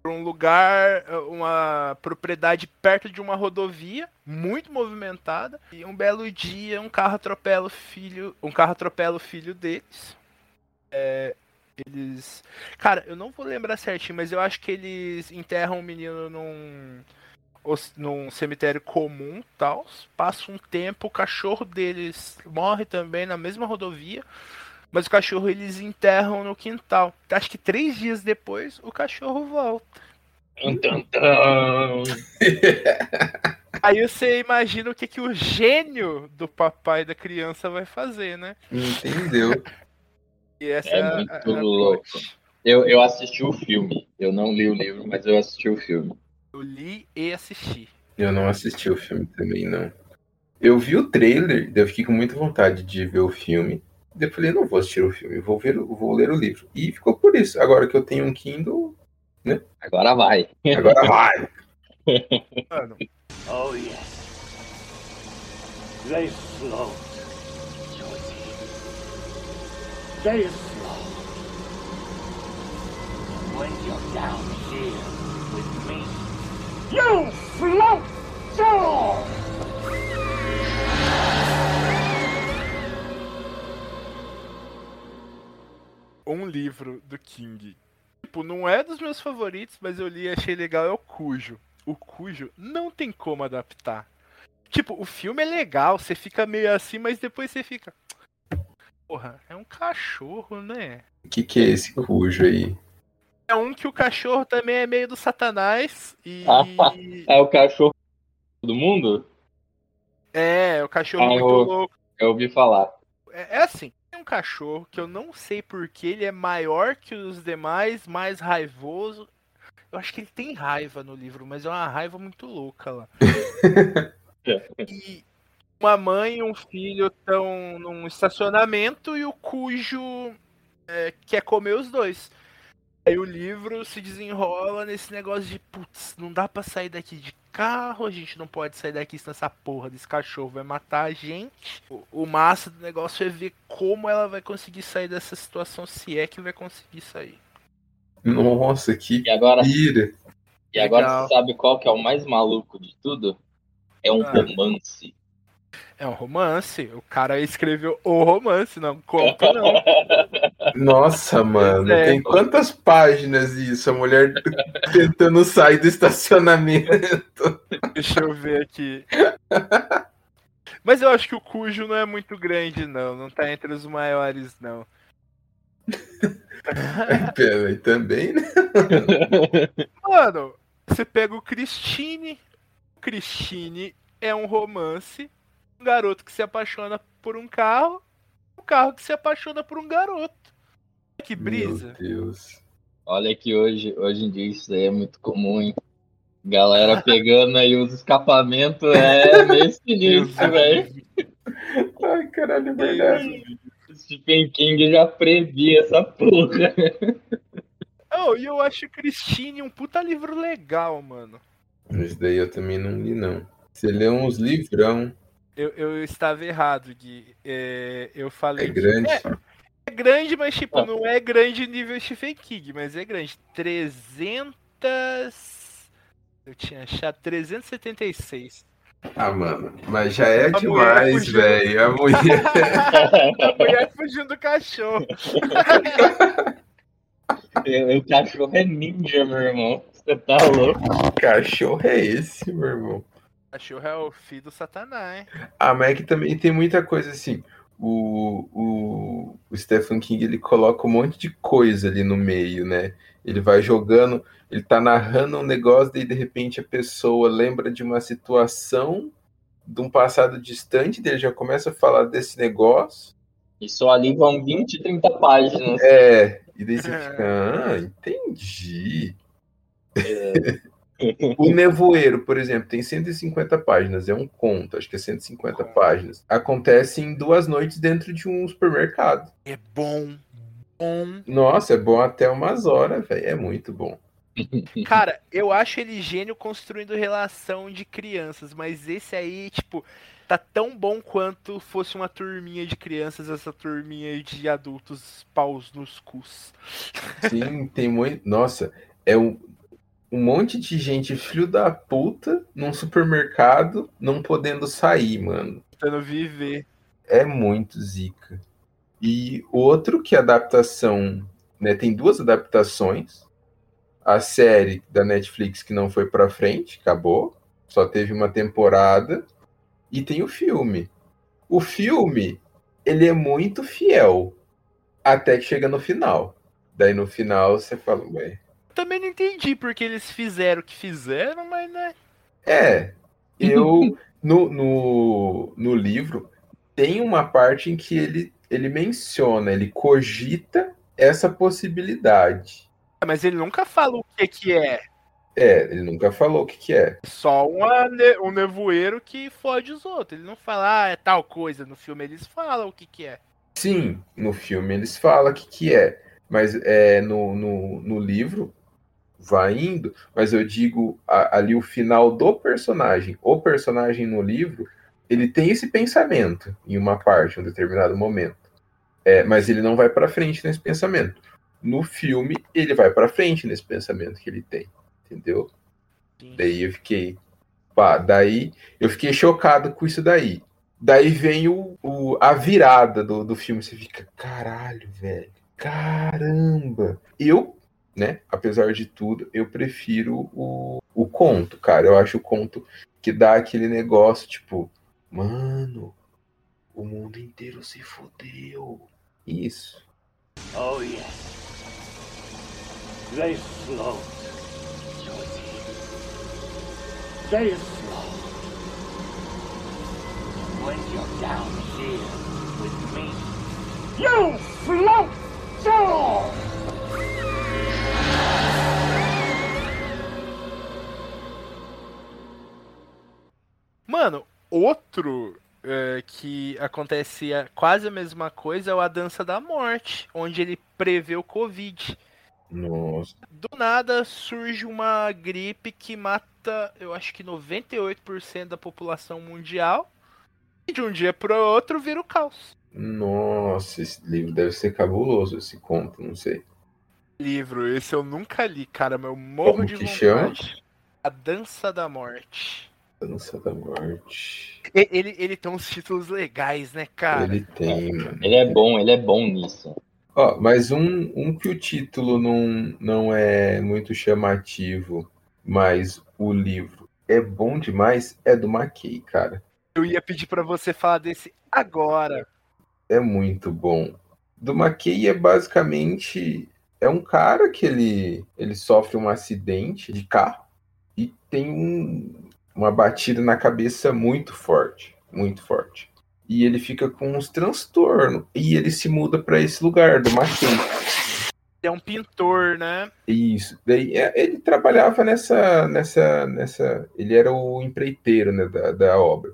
pra um lugar, uma propriedade perto de uma rodovia, muito movimentada, e um belo dia um carro atropela o filho, um carro atropela o filho deles. É, eles. Cara, eu não vou lembrar certinho, mas eu acho que eles enterram o menino num, num cemitério comum tal. Passa um tempo, o cachorro deles morre também na mesma rodovia. Mas o cachorro eles enterram no quintal. Acho que três dias depois o cachorro volta. <laughs> Aí você imagina o que, que o gênio do papai da criança vai fazer, né? Entendeu? E essa É a- muito a- a louco. Eu, eu assisti o filme. Eu não li o livro, mas eu assisti o filme. Eu li e assisti. Eu não assisti o filme também, não. Eu vi o trailer, eu fiquei com muita vontade de ver o filme. Daí eu falei, não vou assistir o filme, vou, ver, o- vou ler o livro. E ficou por isso. Agora que eu tenho um Kindle, Agora vai. agora <laughs> vai. Mano, Oh, yes. They float, They float. When you're down here with me, you float too! um livro do King. Tipo, não é dos meus favoritos, mas eu li e achei legal, é o Cujo. O Cujo não tem como adaptar. Tipo, o filme é legal, você fica meio assim, mas depois você fica. Porra, é um cachorro, né? O que, que é esse cujo aí? É um que o cachorro também é meio do satanás e. É o cachorro do mundo? é, o cachorro Ah, muito eu- louco. Eu ouvi falar. É, é assim, tem um cachorro que eu não sei porque ele é maior que os demais, mais raivoso. Eu acho que ele tem raiva no livro, mas é uma raiva muito louca lá. <laughs> e uma mãe e um filho estão num estacionamento e o cujo é, quer comer os dois. Aí o livro se desenrola nesse negócio de putz, não dá pra sair daqui de carro, a gente não pode sair daqui senão essa porra desse cachorro vai matar a gente. O, o massa do negócio é ver como ela vai conseguir sair dessa situação, se é que vai conseguir sair. Nossa, que E agora, pira. e agora Legal. você sabe qual que é o mais maluco de tudo? É um Ah. romance. É um romance, o cara escreveu o romance, não conta não. <laughs> Nossa, mano, é. tem quantas páginas isso? A mulher <laughs> tentando sair do estacionamento. Deixa eu ver aqui. Mas eu acho que o Cujo não é muito grande, não. Não tá entre os maiores, não. <laughs> Pera aí também, né? Mano, você pega o Christine. O Christine é um romance. Um garoto que se apaixona por um carro. Um carro que se apaixona por um garoto. Que brisa. Meu Deus. Olha que hoje, hoje em dia isso aí é muito comum, hein? Galera pegando aí os escapamentos é <laughs> meio sinistro, velho. Ai, caralho, é verdade. Stephen King já previa essa porra. Oh, e eu acho Christine um puta livro legal, mano. Mas daí eu também não li, não. Você lê uns livrão, Eu, eu estava errado, Gui. É, eu falei. é grande. É grande, mas tipo, Ah. não é grande nível Stephen King, mas é grande. 300. Eu tinha achado 376. Ah, mano, mas já é A demais, velho. A mulher. <laughs> A mulher fugindo do cachorro. <laughs> O cachorro é ninja, meu irmão. Você tá louco? Que cachorro é esse, meu irmão? Cachorro é o filho do satanás. A Mac também tem muita coisa assim. O, o, o Stephen King ele coloca um monte de coisa ali no meio, né? Ele vai jogando, ele tá narrando um negócio, e de repente a pessoa lembra de uma situação de um passado distante dele, já começa a falar desse negócio. E só ali vão 20, 30 páginas. É, e daí você fica, <laughs> ah, entendi. O Nevoeiro, por exemplo, tem 150 páginas, é um conto, acho que é 150 páginas. Acontece em duas noites dentro de um supermercado. É bom. Bom. Nossa, é bom até umas horas, velho. É muito bom. <laughs> Cara, eu acho ele gênio construindo relação de crianças, mas esse aí, tipo, tá tão bom quanto fosse uma turminha de crianças, essa turminha de adultos paus nos cus. Sim, tem muito. Nossa, é um, um monte de gente filho da puta num supermercado não podendo sair, mano. Tentando viver. É muito zica. E outro que é adaptação, né? Tem duas adaptações. A série da Netflix que não foi pra frente, acabou. Só teve uma temporada. E tem o filme. O filme, ele é muito fiel. Até que chega no final. Daí no final você fala, ué. Também não entendi porque eles fizeram o que fizeram, mas né. É, eu <laughs> no, no, no livro tem uma parte em que ele, ele menciona, ele cogita essa possibilidade. Mas ele nunca fala o que que é. É, ele nunca falou o que, que é. Só uma um nevoeiro que fode os outros. Ele não fala, ah, é tal coisa. No filme eles falam o que que é. Sim, no filme eles falam o que, que é, mas é, no, no, no livro vai indo, mas eu digo a- ali o final do personagem. O personagem no livro, ele tem esse pensamento em uma parte, em um determinado momento. É, mas ele não vai para frente nesse pensamento. No filme, ele vai para frente nesse pensamento que ele tem, entendeu? Sim. Daí eu fiquei, pá, daí eu fiquei chocado com isso daí. Daí vem o, o- a virada do, do filme, você fica, caralho, velho, caramba. Eu, né, apesar de tudo, eu prefiro o, o conto, cara. Eu acho o conto que dá aquele negócio, tipo, mano, o mundo inteiro se fodeu. Isso. Oh, yes. They float. Josie. They float. When you're down here with me, you float too! Mano, outro é, que acontece a- quase a mesma coisa é o A Dança da Morte, onde ele prevê o Covid. Nossa. Do nada surge uma gripe que mata, eu acho que 98% da população mundial. E de um dia pro outro vira o caos. Nossa, esse livro deve ser cabuloso, esse conto, não sei. Livro, esse eu nunca li, cara, mas eu morro Como de que vontade. chama? A Dança da Morte. Dança da Morte. Ele, ele tem uns títulos legais, né, cara? Ele tem, mano. Ele é bom, ele é bom nisso. Ó, mas um, um que o título não, não é muito chamativo, mas o livro é bom demais, é do Mackay, cara. Eu ia pedir pra você falar desse agora. É muito bom. Do Mackay é basicamente é um cara que ele, ele sofre um acidente de carro e tem um- uma batida na cabeça muito forte, muito forte. E ele fica com uns transtornos e ele se muda para esse lugar do Mackay. É um pintor, né? Isso. Daí é, ele trabalhava nessa, nessa, nessa. Ele era o empreiteiro né, da, da obra.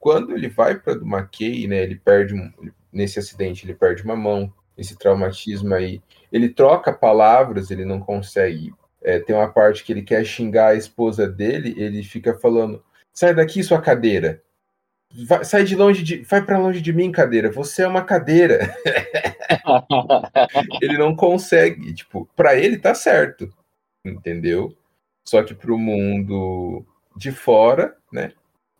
Quando ele vai para do Mackay, né? Ele perde um, nesse acidente, ele perde uma mão, esse traumatismo aí. Ele troca palavras, ele não consegue. É, tem uma parte que ele quer xingar a esposa dele, ele fica falando: sai daqui, sua cadeira. Vai- sai de longe de. Vai para longe de mim, cadeira. Você é uma cadeira. <laughs> ele não consegue, tipo, para ele tá certo, entendeu? Só que pro mundo de fora, né?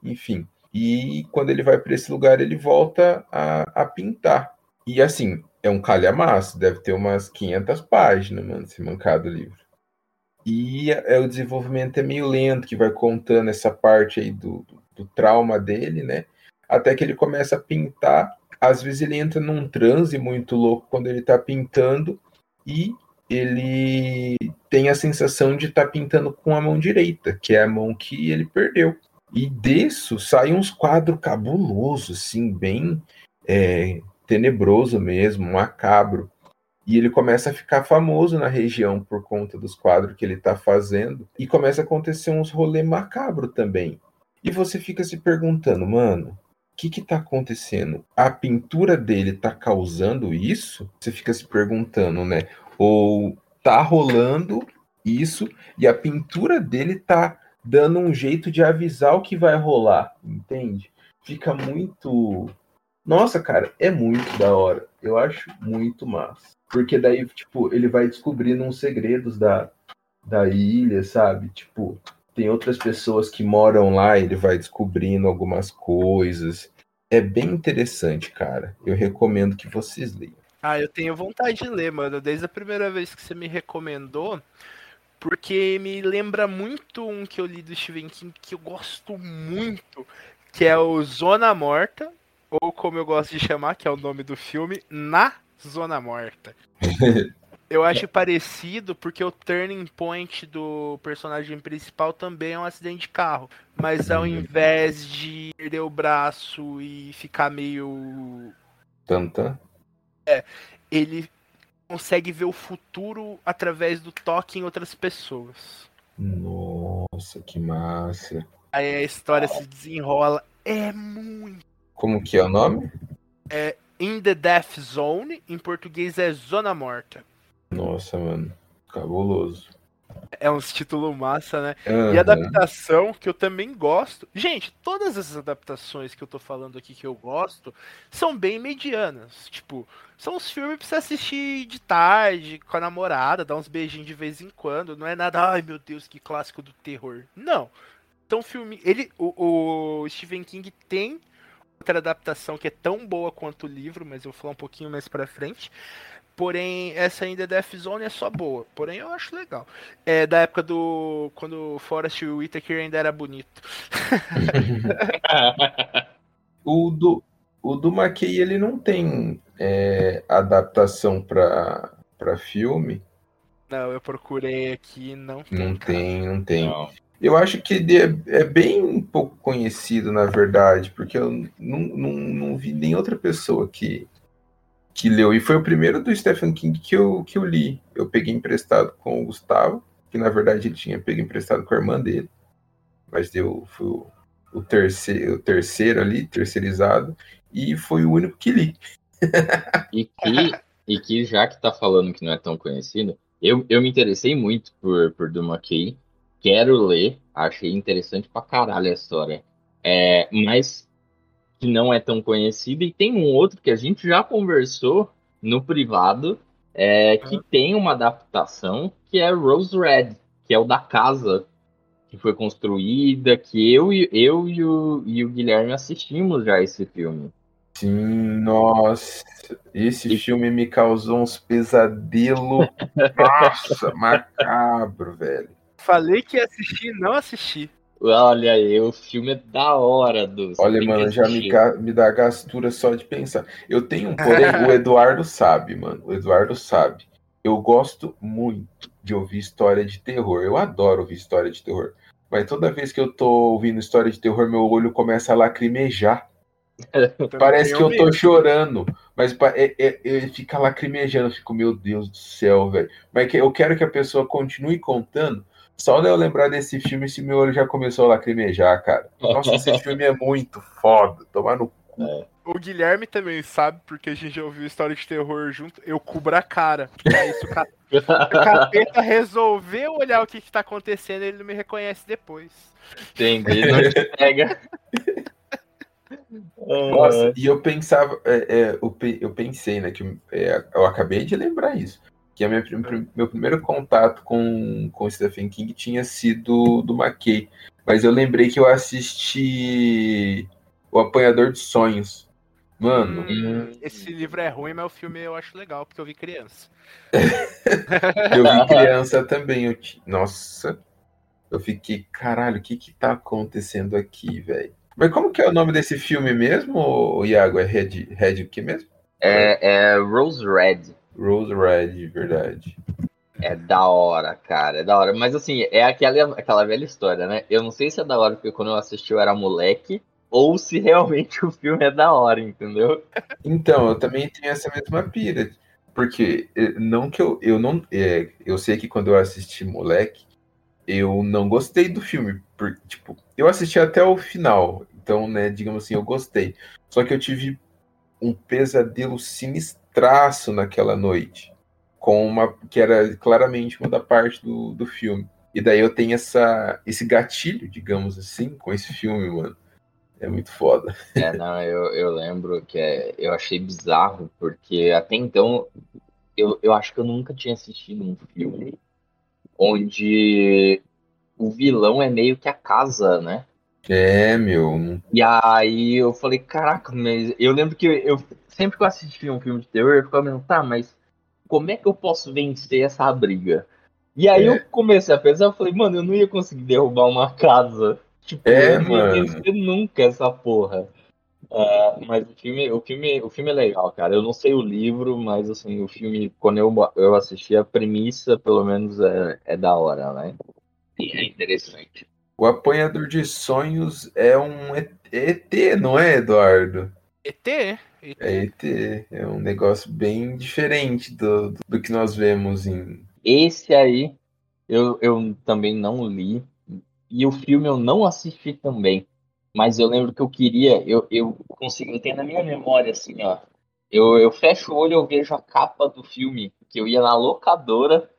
Enfim. E quando ele vai para esse lugar, ele volta a, a pintar. E assim, é um calhamaço, deve ter umas 500 páginas, mano, esse mancado livro. E é, o desenvolvimento é meio lento, que vai contando essa parte aí do, do, trauma dele, né? Até que ele começa a pintar. Às vezes ele entra num transe muito louco quando ele tá pintando e ele tem a sensação de estar pintando com a mão direita, que é a mão que ele perdeu. E disso sai uns quadros cabulosos, assim, bem é, tenebroso mesmo, macabro. E ele começa a ficar famoso na região por conta dos quadros que ele está fazendo. E começa a acontecer uns rolê macabro também. E você fica se perguntando, mano, o que que tá acontecendo? A pintura dele tá causando isso? Você fica se perguntando, né? Ou tá rolando isso e a pintura dele tá dando um jeito de avisar o que vai rolar, entende? Fica muito. Nossa, cara, é muito da hora. Eu acho muito massa. Porque daí, tipo, ele vai descobrindo uns segredos da, da ilha, sabe? Tipo, tem outras pessoas que moram lá, ele vai descobrindo algumas coisas. É bem interessante, cara. Eu recomendo que vocês leiam. Ah, eu tenho vontade de ler, mano, desde a primeira vez que você me recomendou, porque me lembra muito um que eu li do Stephen King que eu gosto muito, que é o Zona Morta, ou como eu gosto de chamar, que é o nome do filme, Na Zona Morta. <laughs> Eu acho parecido porque o turning point do personagem principal também é um acidente de carro. Mas ao invés de perder o braço e ficar meio. Tanta. Ele consegue ver o futuro através do toque em outras pessoas. Nossa, que massa. Aí a história se desenrola. É muito. Como que é o nome? In the Death Zone, em português é Zona Morta. Nossa, mano. Cabuloso. É uns títulos massa, né? E Aham. adaptação que eu também gosto. Gente, todas essas adaptações que eu tô falando aqui que eu gosto são bem medianas. Tipo, são os filmes pra você assistir de tarde, com a namorada, dar uns beijinhos de vez em quando. Não é nada, ai meu Deus, que clássico do terror. Não. Então, filme. Ele, o, o Stephen King tem outra adaptação que é tão boa quanto o livro, mas eu vou falar um pouquinho mais pra frente. Porém, essa ainda Death Zone é só boa. Porém, eu acho legal. É da época do. Quando o Forrest Whitaker ainda era bonito. <laughs> O do, o do McKay, ele não tem é, adaptação pra, pra filme. Não, eu procurei aqui, não tem. Não cara. tem, não tem. Não. Eu acho que ele é, é bem pouco conhecido, na verdade, porque eu não, não, não vi nem outra pessoa que, que leu. E foi o primeiro do Stephen King que eu, que eu li. Eu peguei emprestado com o Gustavo, que na verdade ele tinha pego emprestado com a irmã dele. Mas deu, o, o, terceiro, o terceiro ali, terceirizado, e foi o único que li. <laughs> E que, e que já que tá falando que não é tão conhecido, eu, eu me interessei muito por, por Do McKay. Quero ler, achei interessante pra caralho a história. É, mas que não é tão conhecido. E tem um outro que a gente já conversou no privado, é, que tem uma adaptação, que é Rose Red, que é o da casa que foi construída, que eu, e- eu e, o, e o Guilherme assistimos já esse filme. Sim, nossa, esse filme me causou uns pesadelos. <laughs> Nossa, macabro, velho. Falei que ia assistir, não assisti. Olha aí, o filme é da hora, do. Olha, mano, já me, me dá gastura só de pensar. Eu tenho um porém, o <laughs> Eduardo sabe, mano. O Eduardo sabe. Eu gosto muito de ouvir história de terror. Eu adoro ouvir história de terror. Mas toda vez que eu tô ouvindo história de terror, meu olho começa a lacrimejar. <laughs> Parece que eu tô chorando, mas é, é, é, fica lacrimejando. Eu fico, meu Deus do céu, velho. Mas eu quero que a pessoa continue contando. Só de eu lembrar desse filme, esse meu olho já começou a lacrimejar, cara. Nossa, esse <laughs> filme é muito foda. Tomar no O Guilherme também sabe, porque a gente já ouviu história de terror junto. Eu cubro a cara. Aí se o ca- <laughs> o capeta resolver olhar o que, que tá acontecendo, ele não me reconhece depois. Entendi, <laughs> não te pega. Nossa, e eu pensava, é, é, eu, eu pensei, né, que é, eu acabei de lembrar isso, que a minha, meu primeiro contato com, com Stephen King tinha sido do McKay, mas eu lembrei que eu assisti O Apanhador de Sonhos. Mano, Hum, esse livro é ruim, mas o filme eu acho legal, porque eu vi criança. <laughs> eu vi criança também, eu ti- nossa, eu fiquei, caralho, o que que tá acontecendo aqui, velho? Mas como que é o nome desse filme mesmo, Iago? É Red, Red o que mesmo? É, é Rose Red. Rose Red, verdade. É da hora, cara, é da hora. Mas assim, é aquela, aquela velha história, né? Eu não sei se é da hora porque quando eu assisti eu era moleque, ou se realmente <laughs> o filme é da hora, entendeu? Então, eu também tenho essa mesma pira. Porque eh, não que eu, eu não. É, eu sei que quando eu assisti moleque, eu não gostei do filme. Por, tipo, eu assisti até o final. Então, né, digamos assim, eu gostei. Só que eu tive um pesadelo sinistraço naquela noite. Com uma. que era claramente uma da parte do, do filme. E daí eu tenho essa, esse gatilho, digamos assim, com esse filme, mano. É muito foda. <laughs> É, não, eu, eu lembro que é, eu achei bizarro, porque até então eu, eu acho que eu nunca tinha assistido um filme onde o vilão é meio que a casa, né? É, meu. E aí eu falei, caraca, mas eu lembro que eu sempre que eu assistia um filme de terror, eu ficava pensando, tá, mas como é que eu posso vencer essa briga? E aí É. eu comecei a pensar, eu falei, mano, eu não ia conseguir derrubar uma casa. Tipo, É, eu não ia vencer nunca essa porra. Ah, mas o filme, o, filme, o filme é legal, cara. Eu não sei o livro, mas assim, o filme, quando eu, eu assisti, a premissa, pelo menos, é, é da hora, né? E é interessante. O apanhador de sonhos é um ET, não é, Eduardo? ET? ET. É ET. É um negócio bem diferente do, do, do que nós vemos em. Esse aí eu, eu também não li. E o filme eu não assisti também. Mas eu lembro que eu queria, eu, eu consigo, eu tenho na minha memória assim, ó. Eu, eu fecho o olho e eu vejo a capa do filme, que eu ia na locadora.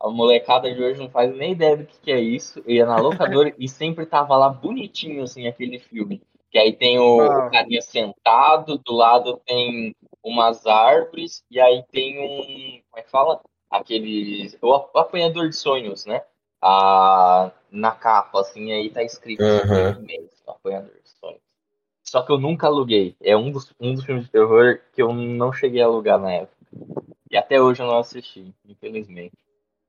A molecada de hoje não faz nem ideia do que, que é isso. Eu ia na locadora <laughs> e sempre tava lá bonitinho, assim, aquele filme. Que aí tem o, Ah. o carinha sentado, do lado tem umas árvores, e aí tem um. Como é que fala? Aquele. O ap- apanhador de sonhos, né? Ah, na capa, assim, aí tá escrito mesmo, apanhador de sonhos. Só que eu nunca aluguei. É um dos, um dos filmes de terror que eu não cheguei a alugar na época. E até hoje eu não assisti, infelizmente.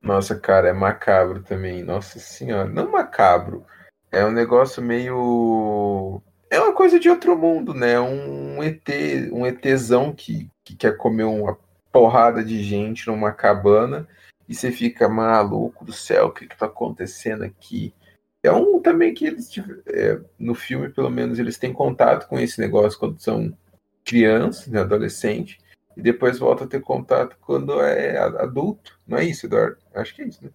Nossa, cara, é macabro também. Nossa senhora. Não macabro. É um negócio meio. É uma coisa de outro mundo, né? Um ET, um ETzão que, que quer comer uma porrada de gente numa cabana e você fica maluco do céu, o que que tá acontecendo aqui? É um também que eles é, no filme, pelo menos, eles têm contato com esse negócio quando são crianças, né, adolescente, e depois volta a ter contato quando é adulto. Não é isso, Eduardo? Acho que é isso, né?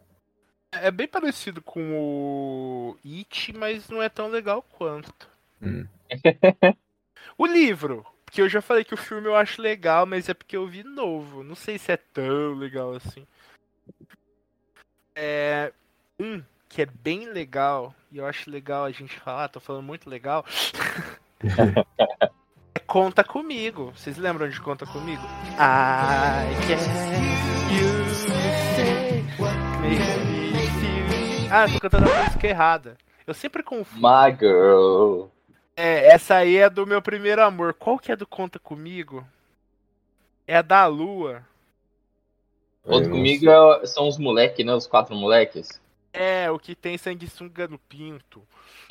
É bem parecido com o It, mas não é tão legal quanto. Hum. <laughs> o livro, porque eu já falei que o filme eu acho legal, mas é porque eu vi novo. Não sei se é tão legal assim. É um que é bem legal e eu acho legal a gente falar. Tô falando muito legal. <laughs> é Conta comigo. Vocês lembram de Conta comigo? I you say what makes me feel. Ah, eu tô cantando a música errada. Eu sempre confundo. My girl. É, essa aí é do meu primeiro amor. Qual que é do Conta Comigo? É a da Lua. Não comigo é- são os moleques, né? Os quatro moleques. É, o que tem sanguessuga no pinto.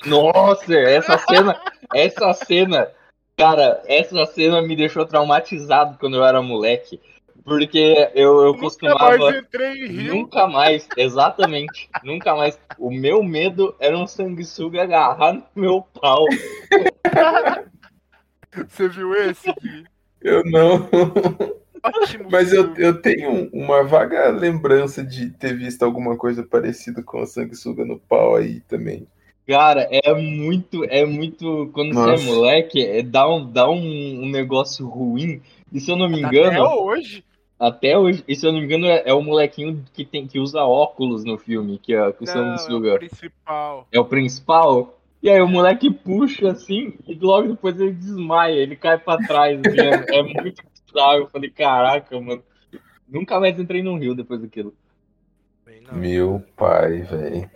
Nossa, essa cena, essa cena, cara, essa cena me deixou traumatizado quando eu era moleque. Porque eu, eu Nunca costumava. mais entrei em rio. Nunca mais, exatamente. <laughs> nunca mais. O meu medo era um sanguessuga agarrar no meu pau. <laughs> Você viu esse? Eu não. Ótimo. <laughs> Mas eu, eu tenho uma vaga lembrança de ter visto alguma coisa parecida com a sanguessuga no pau aí também. Cara, é muito, é muito. Quando você Nossa. é moleque, é, dá, um, dá um, um negócio ruim. E se eu não me engano. Até hoje. Até hoje, e se eu não me engano, é, é o molequinho que, tem, que usa óculos no filme, que é que o Não, é o principal. é o principal. E aí o moleque puxa assim, e logo depois ele desmaia, ele cai pra trás. assim, é, <laughs> é muito bizarro. Eu falei, caraca, mano. Nunca mais entrei num rio depois daquilo. Não. Meu pai, velho.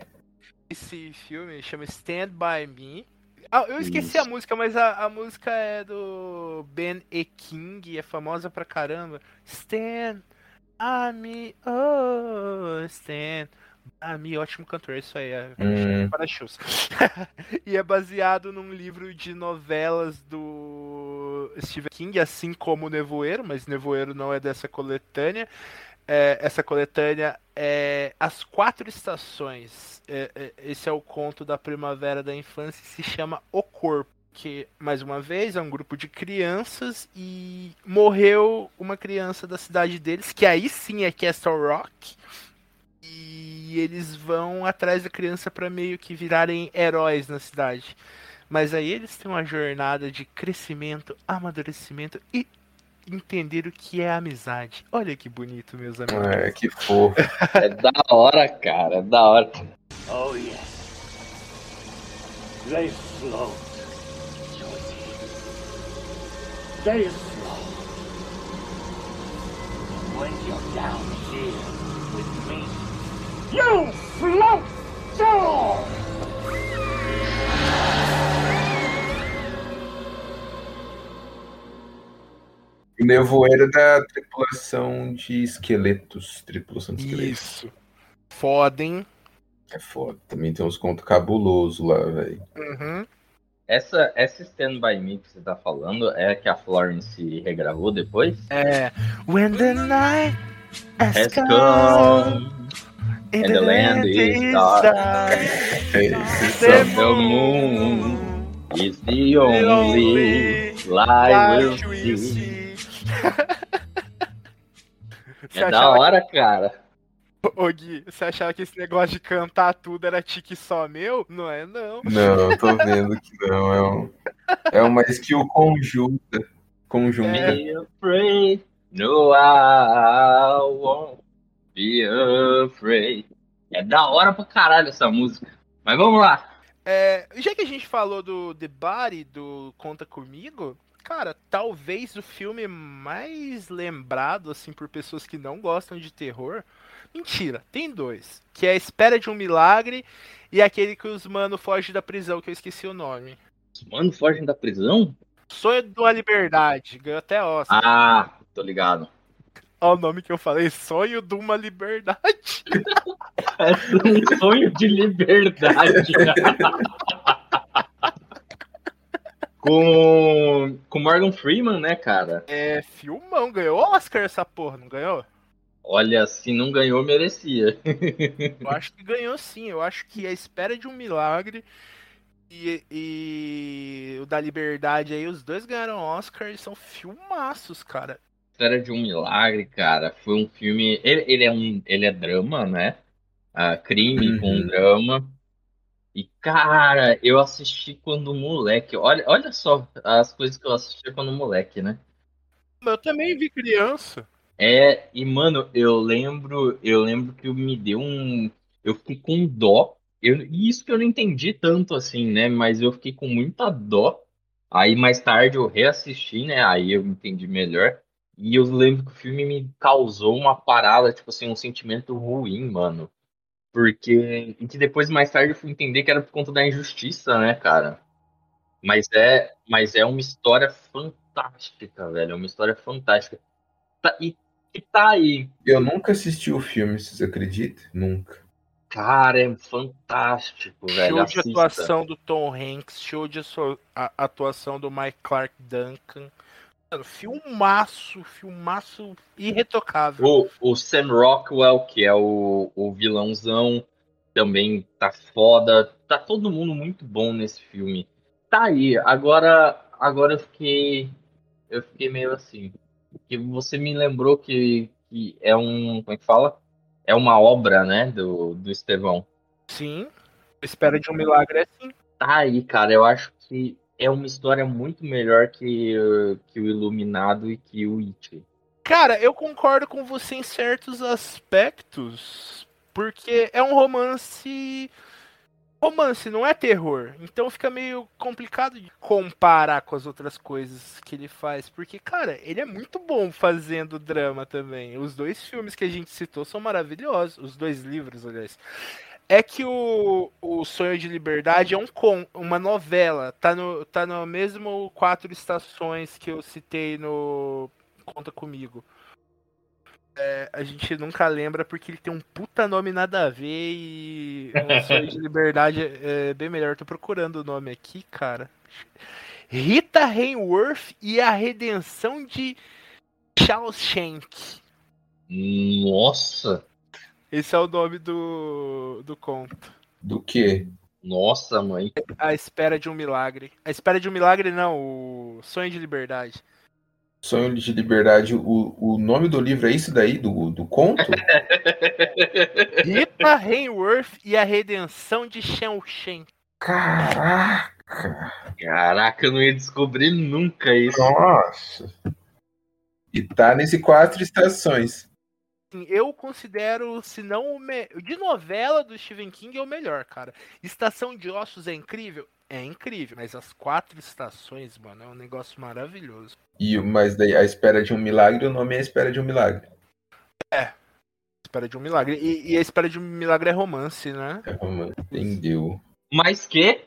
Esse filme chama Stand By Me. Ah, eu esqueci a Isso. música, mas a, a música é do Ben E. King, é famosa pra caramba. Stand By Me, oh, Stand By Me, ótimo cantor, isso aí, é Hum. para shows. <laughs> e é baseado num livro de novelas do Stephen King, assim como Nevoeiro, mas Nevoeiro não é dessa coletânea. É, essa coletânea é As Quatro Estações. É, é, esse é o conto da primavera da infância se chama O Corpo. Que, mais uma vez, é um grupo de crianças e morreu uma criança da cidade deles, que aí sim é Castle Rock. E eles vão atrás da criança para meio que virarem heróis na cidade. Mas aí eles têm uma jornada de crescimento, amadurecimento e entender o que é amizade. Olha que bonito, meus amigos. É, que fofo. <laughs> É da hora, cara. É da hora. Oh, yes. They float. They float. When you're down here with me, you float too! O nevoeiro da tripulação de esqueletos. Tripulação de esqueletos. Isso. Foda, hein? É foda. Também tem uns contos cabulosos lá, velho. Uhum. Essa, essa Stand By Me que você tá falando é a que a Florence regravou depois? É. When the night has come, come and the land is dark. Isso. The the moon is the only light we'll see. É da hora, cara. Ô Gui, você achava que esse negócio de cantar tudo era tique só meu? Não é não. Não, tô vendo que não. É, um, é uma skill conjunta. Conjunta. É. Be afraid, no I won't be afraid. É da hora pra caralho essa música. Mas vamos lá. É, já que a gente falou do The Body, do Conta Comigo, cara, talvez o filme mais lembrado, assim, por pessoas que não gostam de terror. Mentira, tem dois. Que é A Espera de um Milagre e aquele que os mano fogem da prisão, que eu esqueci o nome. Os mano fogem da prisão? Sonho de uma Liberdade, ganhou até Oscar. Ah, tô ligado. Olha o nome que eu falei, Sonho de uma Liberdade. <laughs> É um sonho de liberdade. <laughs> com, com Morgan Freeman, né, cara? É, filmão, ganhou Oscar essa porra, não ganhou? Olha, se não ganhou, merecia. Eu acho que ganhou sim. Eu acho que a espera de um milagre e, e o da liberdade aí, os dois ganharam Oscar e são filmaços, cara. História de um Milagre, cara, foi um filme. Ele, ele é um, ele é drama, né? Ah, crime com Uhum. drama. E, cara, eu assisti quando moleque. Olha, olha só as coisas que eu assisti quando moleque, né? Eu também vi criança. É, e mano, eu lembro, eu lembro que me deu um, eu fiquei com dó. Eu, e isso que eu não entendi tanto assim, né? Mas eu fiquei com muita dó. Aí mais tarde eu reassisti, né? Aí eu entendi melhor. E eu lembro que o filme me causou uma parada, tipo assim, um sentimento ruim, mano. Porque e que depois mais tarde eu fui entender que era por conta da injustiça, né, cara? Mas é, mas é uma história fantástica, velho. É uma história fantástica. Tá- e que tá aí. Eu nunca assisti o filme, vocês acreditam? Nunca. Cara, é fantástico, velho. show de Assista. atuação do Tom Hanks, show de atuação do Mike Clark Duncan. Mano, filmaço, filmaço irretocável. O, o Sam Rockwell, que é o, o vilãozão, também tá foda. Tá todo mundo muito bom nesse filme. Tá aí. Agora, agora eu fiquei. Eu fiquei meio assim. Que você me lembrou que, que é um. Como é que fala? É uma obra, né? Do, do Estevão. Sim, espera de um milagre é sim. Tá aí, cara. Eu acho que é uma história muito melhor que, que o Iluminado e que o It. Cara, eu concordo com você em certos aspectos, porque é um romance. Romance, não é terror. Então fica meio complicado de comparar com as outras coisas que ele faz. Porque, cara, ele é muito bom fazendo drama também. Os dois filmes que a gente citou são maravilhosos. Os dois livros, aliás. É que o, o Sonho de Liberdade é um con, uma novela. Tá no, tá no mesmo quatro estações que eu citei no Conta Comigo. É, a gente nunca lembra porque ele tem um puta nome nada a ver e o <laughs> Sonho de Liberdade é é bem melhor. Tô procurando o nome aqui, cara. Rita Hayworth e a Redenção de Shawshank. Nossa! Esse é o nome do, do conto. Do quê? Nossa, mãe. A Espera de um Milagre. A Espera de um Milagre, não, o Sonho de Liberdade. Sonho de Liberdade, o, o nome do livro é isso daí, do, do conto? <laughs> Rita Hayworth e a Redenção de Shen Shen. Caraca! Caraca, eu não ia descobrir nunca isso. Nossa! E tá nesse quatro estações. Assim, Eu considero, se não o me... de novela do Stephen King é o melhor, cara. Estação de Ossos é incrível? É incrível, mas as quatro estações, mano, é um negócio maravilhoso. E, mas daí a espera de um milagre, o nome é a espera de um milagre. Espera de um Milagre. E, e a Espera de um Milagre é romance, né? É romance. Entendeu? Mas que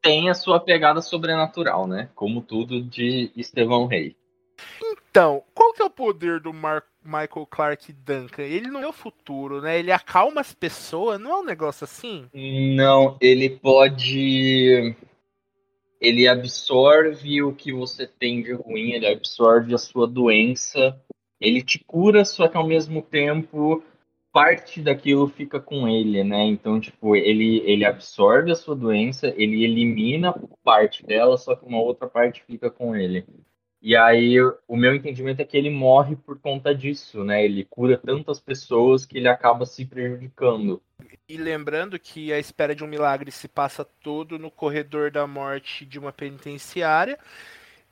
tem a sua pegada sobrenatural, né? Como tudo de Estevão Rei. Então, qual que é o poder do Mar- Michael Clark Duncan? Ele não é o futuro, né? Ele acalma as pessoas, não é um negócio assim? Não, ele pode. Ele absorve o que você tem de ruim, ele absorve a sua doença, ele te cura, só que ao mesmo tempo parte daquilo fica com ele, né? Então, tipo, ele, ele absorve a sua doença, ele elimina parte dela, só que uma outra parte fica com ele. E aí, o meu entendimento é que ele morre por conta disso, né? Ele cura tantas pessoas que ele acaba se prejudicando. E lembrando que a Espera de um Milagre se passa todo no corredor da morte de uma penitenciária.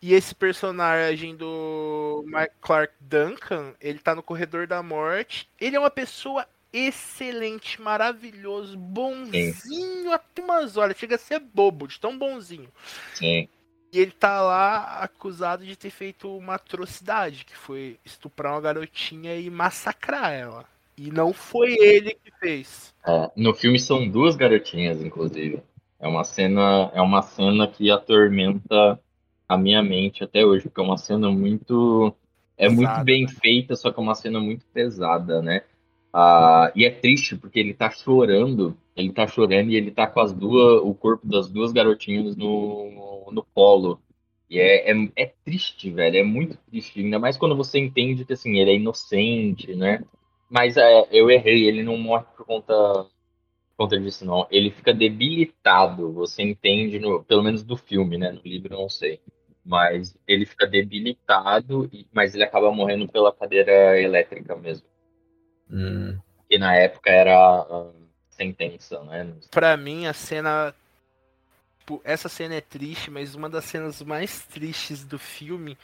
E esse personagem do Mike Clark Duncan, ele tá no corredor da morte. Ele é uma pessoa excelente, maravilhoso, bonzinho até umas horas. Chega a ser bobo, de tão bonzinho. Sim. E ele tá lá acusado de ter feito uma atrocidade, que foi estuprar uma garotinha e massacrar ela. E não foi ele que fez. É, no filme são duas garotinhas, inclusive. É uma cena, é uma cena que atormenta a minha mente até hoje, porque é uma cena muito é muito Pesada, bem feita, só que é uma cena muito pesada, né? Ah, e é triste porque ele tá chorando, ele tá chorando e ele tá com as duas, o corpo das duas garotinhas no, no colo. E é, é, é triste, velho, é muito triste, ainda mais quando você entende que assim, ele é inocente, né? Mas é, eu errei, ele não morre por conta, por conta disso, não. Ele fica debilitado, você entende, no, pelo menos do filme, né? No livro não sei. Mas ele fica debilitado, mas ele acaba morrendo pela cadeira elétrica mesmo. Hum, Que na época era a sentença, né? Pra mim, a cena. tipo, essa cena é triste, mas uma das cenas mais tristes do filme,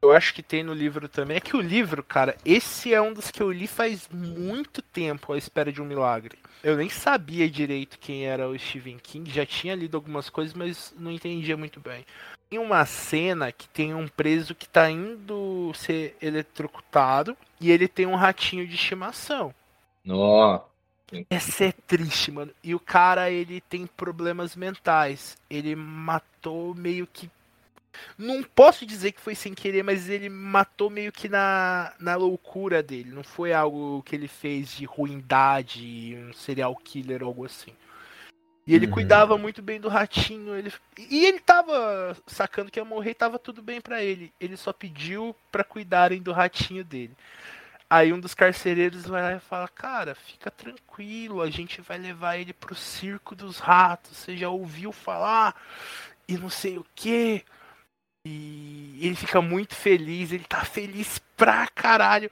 eu acho que tem no livro também, é que o livro, cara, esse é um dos que eu li faz muito tempo, à espera de um milagre. Eu nem sabia direito quem era o Stephen King, já tinha lido algumas coisas, mas não entendia muito bem. Tem uma cena que tem um preso que tá indo ser eletrocutado e ele tem um ratinho de estimação. Nó, Essa é triste, mano. E o cara, ele tem problemas mentais. Ele matou meio que. Não posso dizer que foi sem querer, mas ele matou meio que na, na loucura dele. Não foi algo que ele fez de ruindade, um serial killer ou algo assim. E ele Uhum. cuidava muito bem do ratinho. Ele... E ele tava sacando que ia morrer tava tudo bem pra ele. Ele só pediu pra cuidarem do ratinho dele. Aí um dos carcereiros vai lá e fala: Cara, fica tranquilo, a gente vai levar ele pro circo dos ratos. Você já ouviu falar? E não sei o que. E ele fica muito feliz, ele tá feliz pra caralho.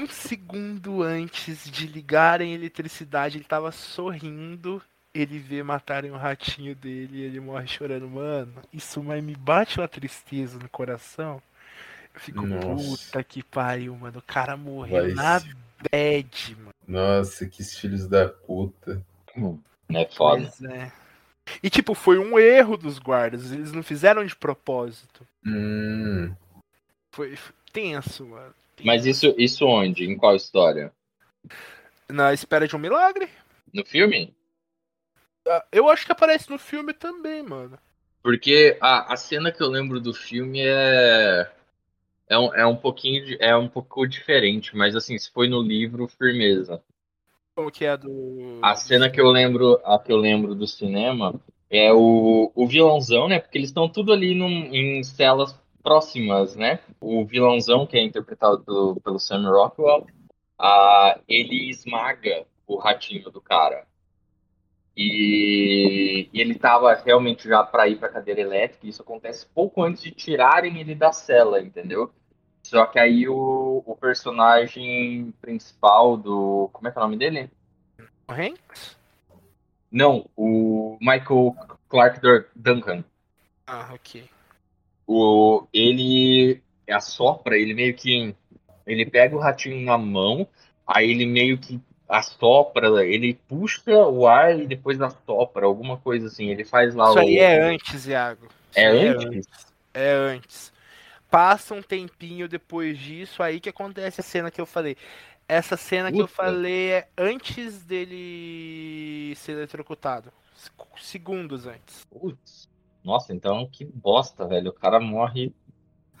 Um segundo antes de ligarem a eletricidade, ele tava sorrindo. Ele vê matarem o ratinho dele e ele morre chorando. Mano, isso mas me bate uma tristeza no coração. Fico, Nossa. puta que pariu, mano. O cara morreu Vai na se- bad, mano. Nossa, que filhos da puta. é foda. Pois é. E tipo, foi um erro dos guardas. Eles não fizeram de propósito. Hum, Foi foi tenso, mano. Mas isso, isso onde? Em qual história? Na espera de um milagre? No filme? Ah, Eu acho que aparece no filme também, mano. Porque a, a cena que eu lembro do filme é. É um, é um pouquinho. de- É um pouco diferente, mas assim, se foi no livro, firmeza. Como que é a do. A cena que eu lembro, a que eu lembro do cinema é o, o vilãozão, né? Porque eles estão tudo ali num, em celas próximas, né? O vilãozão, que é interpretado pelo, pelo Sam Rockwell, ah, ele esmaga o ratinho do cara. E, e ele tava realmente já para ir para cadeira elétrica. E isso acontece pouco antes de tirarem ele da cela, entendeu? Só que aí o, o personagem principal do. Como é que é o nome dele? O Hanks? Não, o Michael Clark Duncan. Ah, ok. O, ele assopra, ele meio que. Ele pega o ratinho na mão, aí ele meio que assopra, ele puxa o ar e depois assopra, alguma coisa assim. Ele faz lá Isso o. aí é antes, Iago. Isso É aí antes? É antes. Passa um tempinho depois disso, aí que acontece a cena que eu falei. Essa cena que eu falei é antes dele ser eletrocutado. Se- Segundos antes. Putz. Nossa, então que bosta, velho. O cara morre.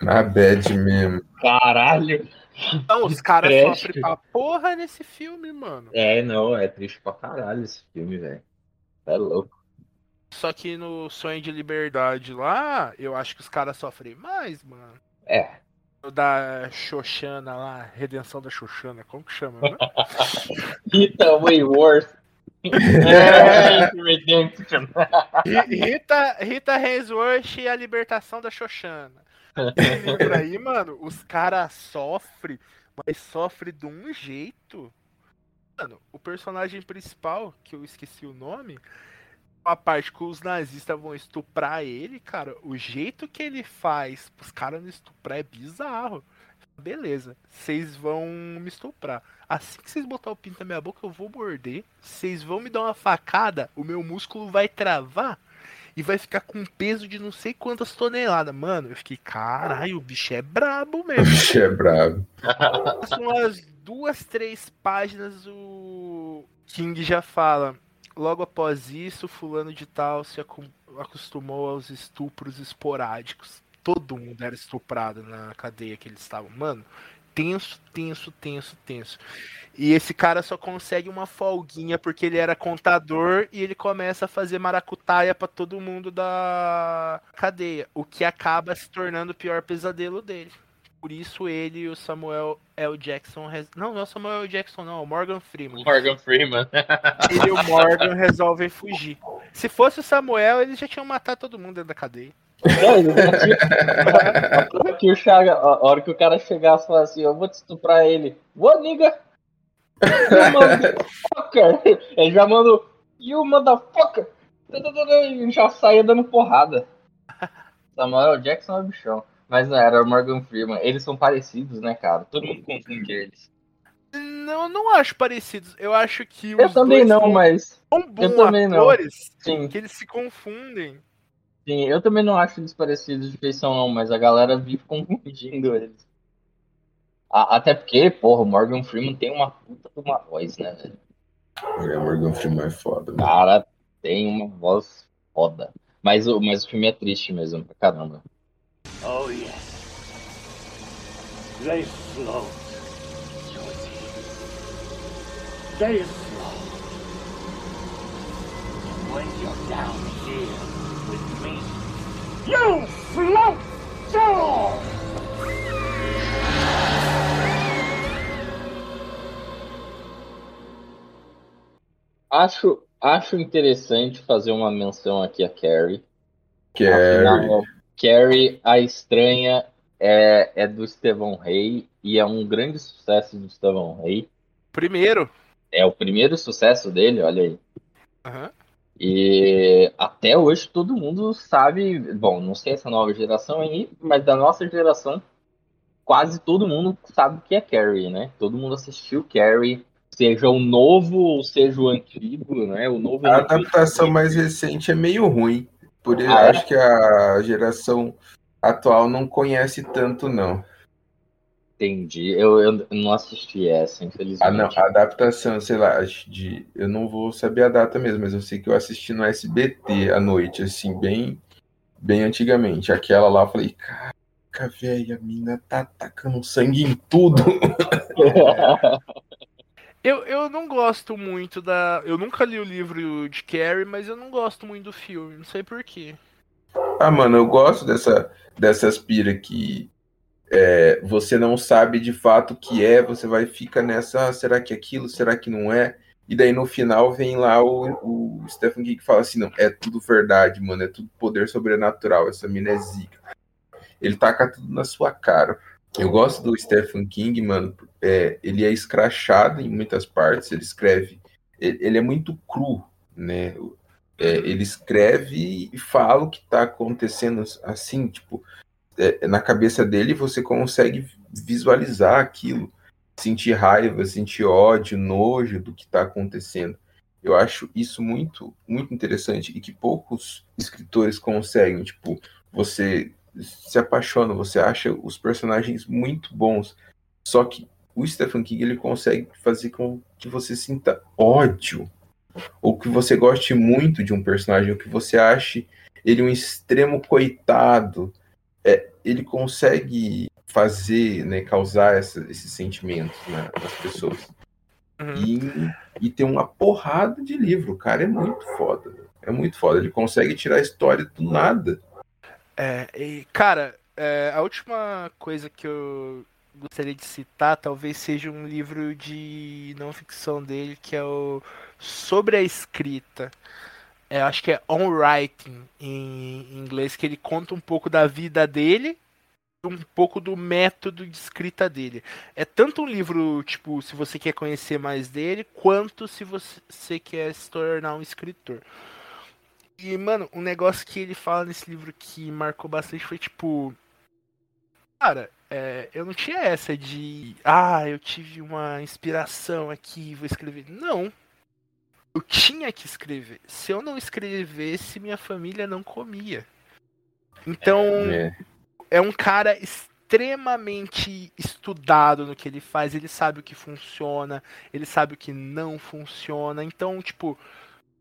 Na bad mesmo. Caralho! Então, os caras sofrem pra porra nesse filme, mano. É, não, é triste pra caralho esse filme, velho. É louco. Só que no Sonho de Liberdade lá, eu acho que os caras sofrem mais, mano. É. O da Xoxana lá, Redenção da Xoxana, como que chama? Né? <laughs> Rita Wayworth. <laughs> É, Redemption. Ri- Rita, Rita Hemsworth e a libertação da Xoxana. Livro aí, mano, os caras sofrem, mas sofrem de um jeito. Mano, o personagem principal, que eu esqueci o nome, a parte que os nazistas vão estuprar ele, cara, o jeito que ele faz pros caras não estuprar é bizarro. Beleza, vocês vão me estuprar. Assim que vocês botar o pinto na minha boca, eu vou morder. Vocês vão me dar uma facada, o meu músculo vai travar e vai ficar com peso de não sei quantas toneladas. Mano, eu fiquei, caralho, o bicho é brabo <laughs> O mesmo. bicho é bravo. São umas duas, três páginas o King já fala. Logo após isso, fulano de tal se acostumou aos estupros esporádicos. Todo mundo era estuprado na cadeia que eles estavam. Mano, tenso, tenso, tenso, tenso. E esse cara só consegue uma folguinha porque ele era contador e ele começa a fazer maracutaia pra todo mundo da cadeia, o que acaba se tornando o pior pesadelo dele. Por isso ele e o Samuel L. Jackson. res- Não, não é o Samuel L. Jackson, não, é o Morgan Freeman. Morgan Freeman. <laughs> Ele e o Morgan resolvem fugir. Se fosse o Samuel, eles já tinham matado todo mundo dentro da cadeia. Não, <laughs> que o Chaga, a hora que o cara chegasse e falasse assim, eu vou te estuprar ele. What, nigga? You motherfucker. <laughs> Ele já mandou, you motherfucker. E já saía dando porrada. Samuel Jackson é bichão. Mas não, era o Morgan Freeman. Eles são parecidos, né, cara? Todo mundo confunde eles. Não, eu não acho parecidos. Eu acho que Eu também dois não, são mas. tão eu bons também não. atores Sim, que eles se confundem. sim, eu também não acho eles parecidos de feição, não, mas a galera vive confundindo eles. A- Até porque, porra, o Morgan Freeman tem uma puta de uma voz, né, velho? É, Morgan Freeman é foda. O mano. cara tem uma voz foda. Mas o, mas o filme é triste mesmo, pra caramba. Oh, yes. They float. Josie. They float. When you're down here with me, you float too! Acho, acho interessante fazer uma menção aqui a Carrie. Carrie. Afinal, Carrie, a estranha, é, é do Estevão Rey e é um grande sucesso do Estevão Rey. Primeiro. É o primeiro sucesso dele, olha aí. Aham. E até hoje todo mundo sabe, bom, não sei essa nova geração aí, mas da nossa geração, quase todo mundo sabe o que é Carrie, né? Todo mundo assistiu Carrie, seja o novo ou seja o antigo, né? O novo A é adaptação mais recente é meio ruim. Por isso, Ah, é? acho que a geração atual não conhece tanto, não. entendi. Eu, eu não assisti essa, infelizmente. Ah, não, a adaptação, sei lá, de. Eu não vou saber a data mesmo, mas eu sei que eu assisti no SBT à noite, assim, bem, bem antigamente. Aquela lá, eu falei, caraca, velho, a mina tá tacando sangue em tudo. <laughs> <laughs> Eu, eu não gosto muito da. Eu nunca li o livro de Carrie, mas eu não gosto muito do filme. Não sei porquê. Ah, mano, eu gosto dessa, dessa aspira que é, você não sabe de fato o que é, você vai ficar nessa, ah, será que é aquilo, será que não é? E daí no final vem lá o, o Stephen King que fala assim, não, é tudo verdade, mano, é tudo poder sobrenatural, essa mina é zica. Ele taca tudo na sua cara. Eu gosto do Stephen King, mano, é, ele é escrachado em muitas partes, ele escreve, ele, ele é muito cru, né? É, ele escreve e fala o que está acontecendo assim, tipo, é, na cabeça dele você consegue visualizar aquilo, sentir raiva, sentir ódio, nojo do que está acontecendo. Eu acho isso muito, muito interessante e que poucos escritores conseguem. Tipo, você se apaixona, você acha os personagens muito bons, só que o Stephen King ele consegue fazer com que você sinta ódio ou que você goste muito de um personagem, ou que você ache ele um extremo coitado, é, ele consegue fazer, né, causar essa, esses sentimentos né, nas pessoas. Uhum. E, e tem uma porrada de livro, o cara é muito foda. É muito foda. Ele consegue tirar a história do nada. É, e, cara, é, a última coisa que eu gostaria de citar talvez seja um livro de não ficção dele, que é o Sobre a Escrita. É, acho que é On Writing em inglês, que ele conta um pouco da vida dele um pouco do método de escrita dele. É tanto um livro, tipo, se você quer conhecer mais dele, quanto se você quer se tornar um escritor. E, mano, um negócio que ele fala nesse livro que marcou bastante foi, tipo. Cara, é, eu não tinha essa de. Ah, eu tive uma inspiração aqui, vou escrever. Não. Eu tinha que escrever. Se eu não escrevesse, minha família não comia. Então. É é um cara extremamente estudado no que ele faz, ele sabe o que funciona, ele sabe o que não funciona. Então, tipo,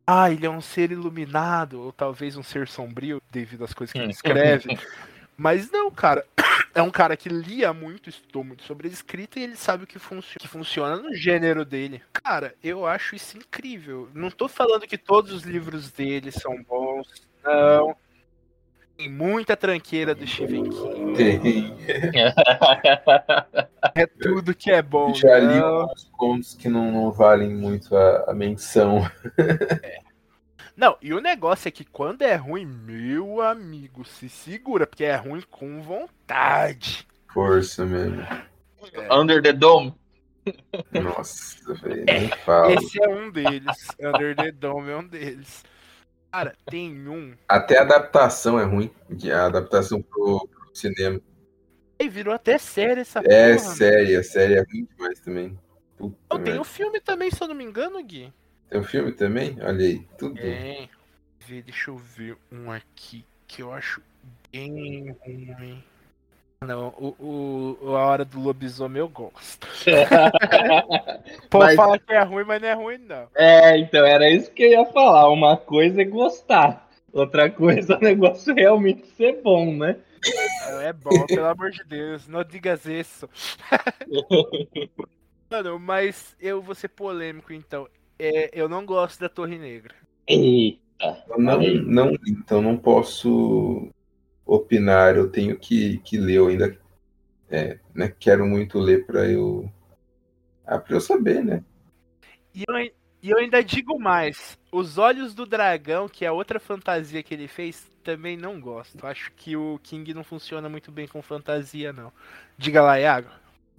ah, ele é um ser iluminado, ou talvez um ser sombrio, devido às coisas que ele escreve. <laughs> Mas não, cara. <coughs> É um cara que lia muito, estudou muito sobre a escrita e ele sabe o que, func que funciona no gênero dele. Cara, eu acho isso incrível. Não tô falando que todos os livros dele são bons. Não. Tem muita tranqueira do Stephen King. Tem. É tudo que é bom. Já li alguns contos que não, não valem muito a, a menção. É. Não, e o negócio é que quando é ruim, meu amigo, se segura, porque é ruim com vontade. Força mesmo. É. Under the Dome. Nossa, velho, nem fala. Esse é um deles. Under the Dome é um deles. Cara, tem um. Até a adaptação é ruim. A adaptação pro, pro cinema. E virou até série essa É porra, série, a série é ruim demais também. Puta Não, tem o filme também, se eu não me engano, Gui. Tem um filme também? Olha aí, tudo. Vê, Deixa eu ver um aqui que eu acho bem ruim. Não, o, o, a hora do lobisomem eu gosto. <laughs> Pô, Mas- fala que é ruim, mas não é ruim, não. É, então era isso que eu ia falar. Uma coisa é gostar, outra coisa é o negócio realmente ser bom, né? É bom, pelo amor de Deus, não digas isso. <laughs> Mano, mas eu vou ser polêmico então. É, eu não gosto da Torre Negra. Eita. Não, não, então não posso opinar, eu tenho que, que ler, eu ainda é, né, quero muito ler para eu. Ah, pra eu saber, né? E eu, e eu ainda digo mais: Os Olhos do Dragão, que é outra fantasia que ele fez, também não gosto. Acho que o King não funciona muito bem com fantasia, não. Diga lá, Iago.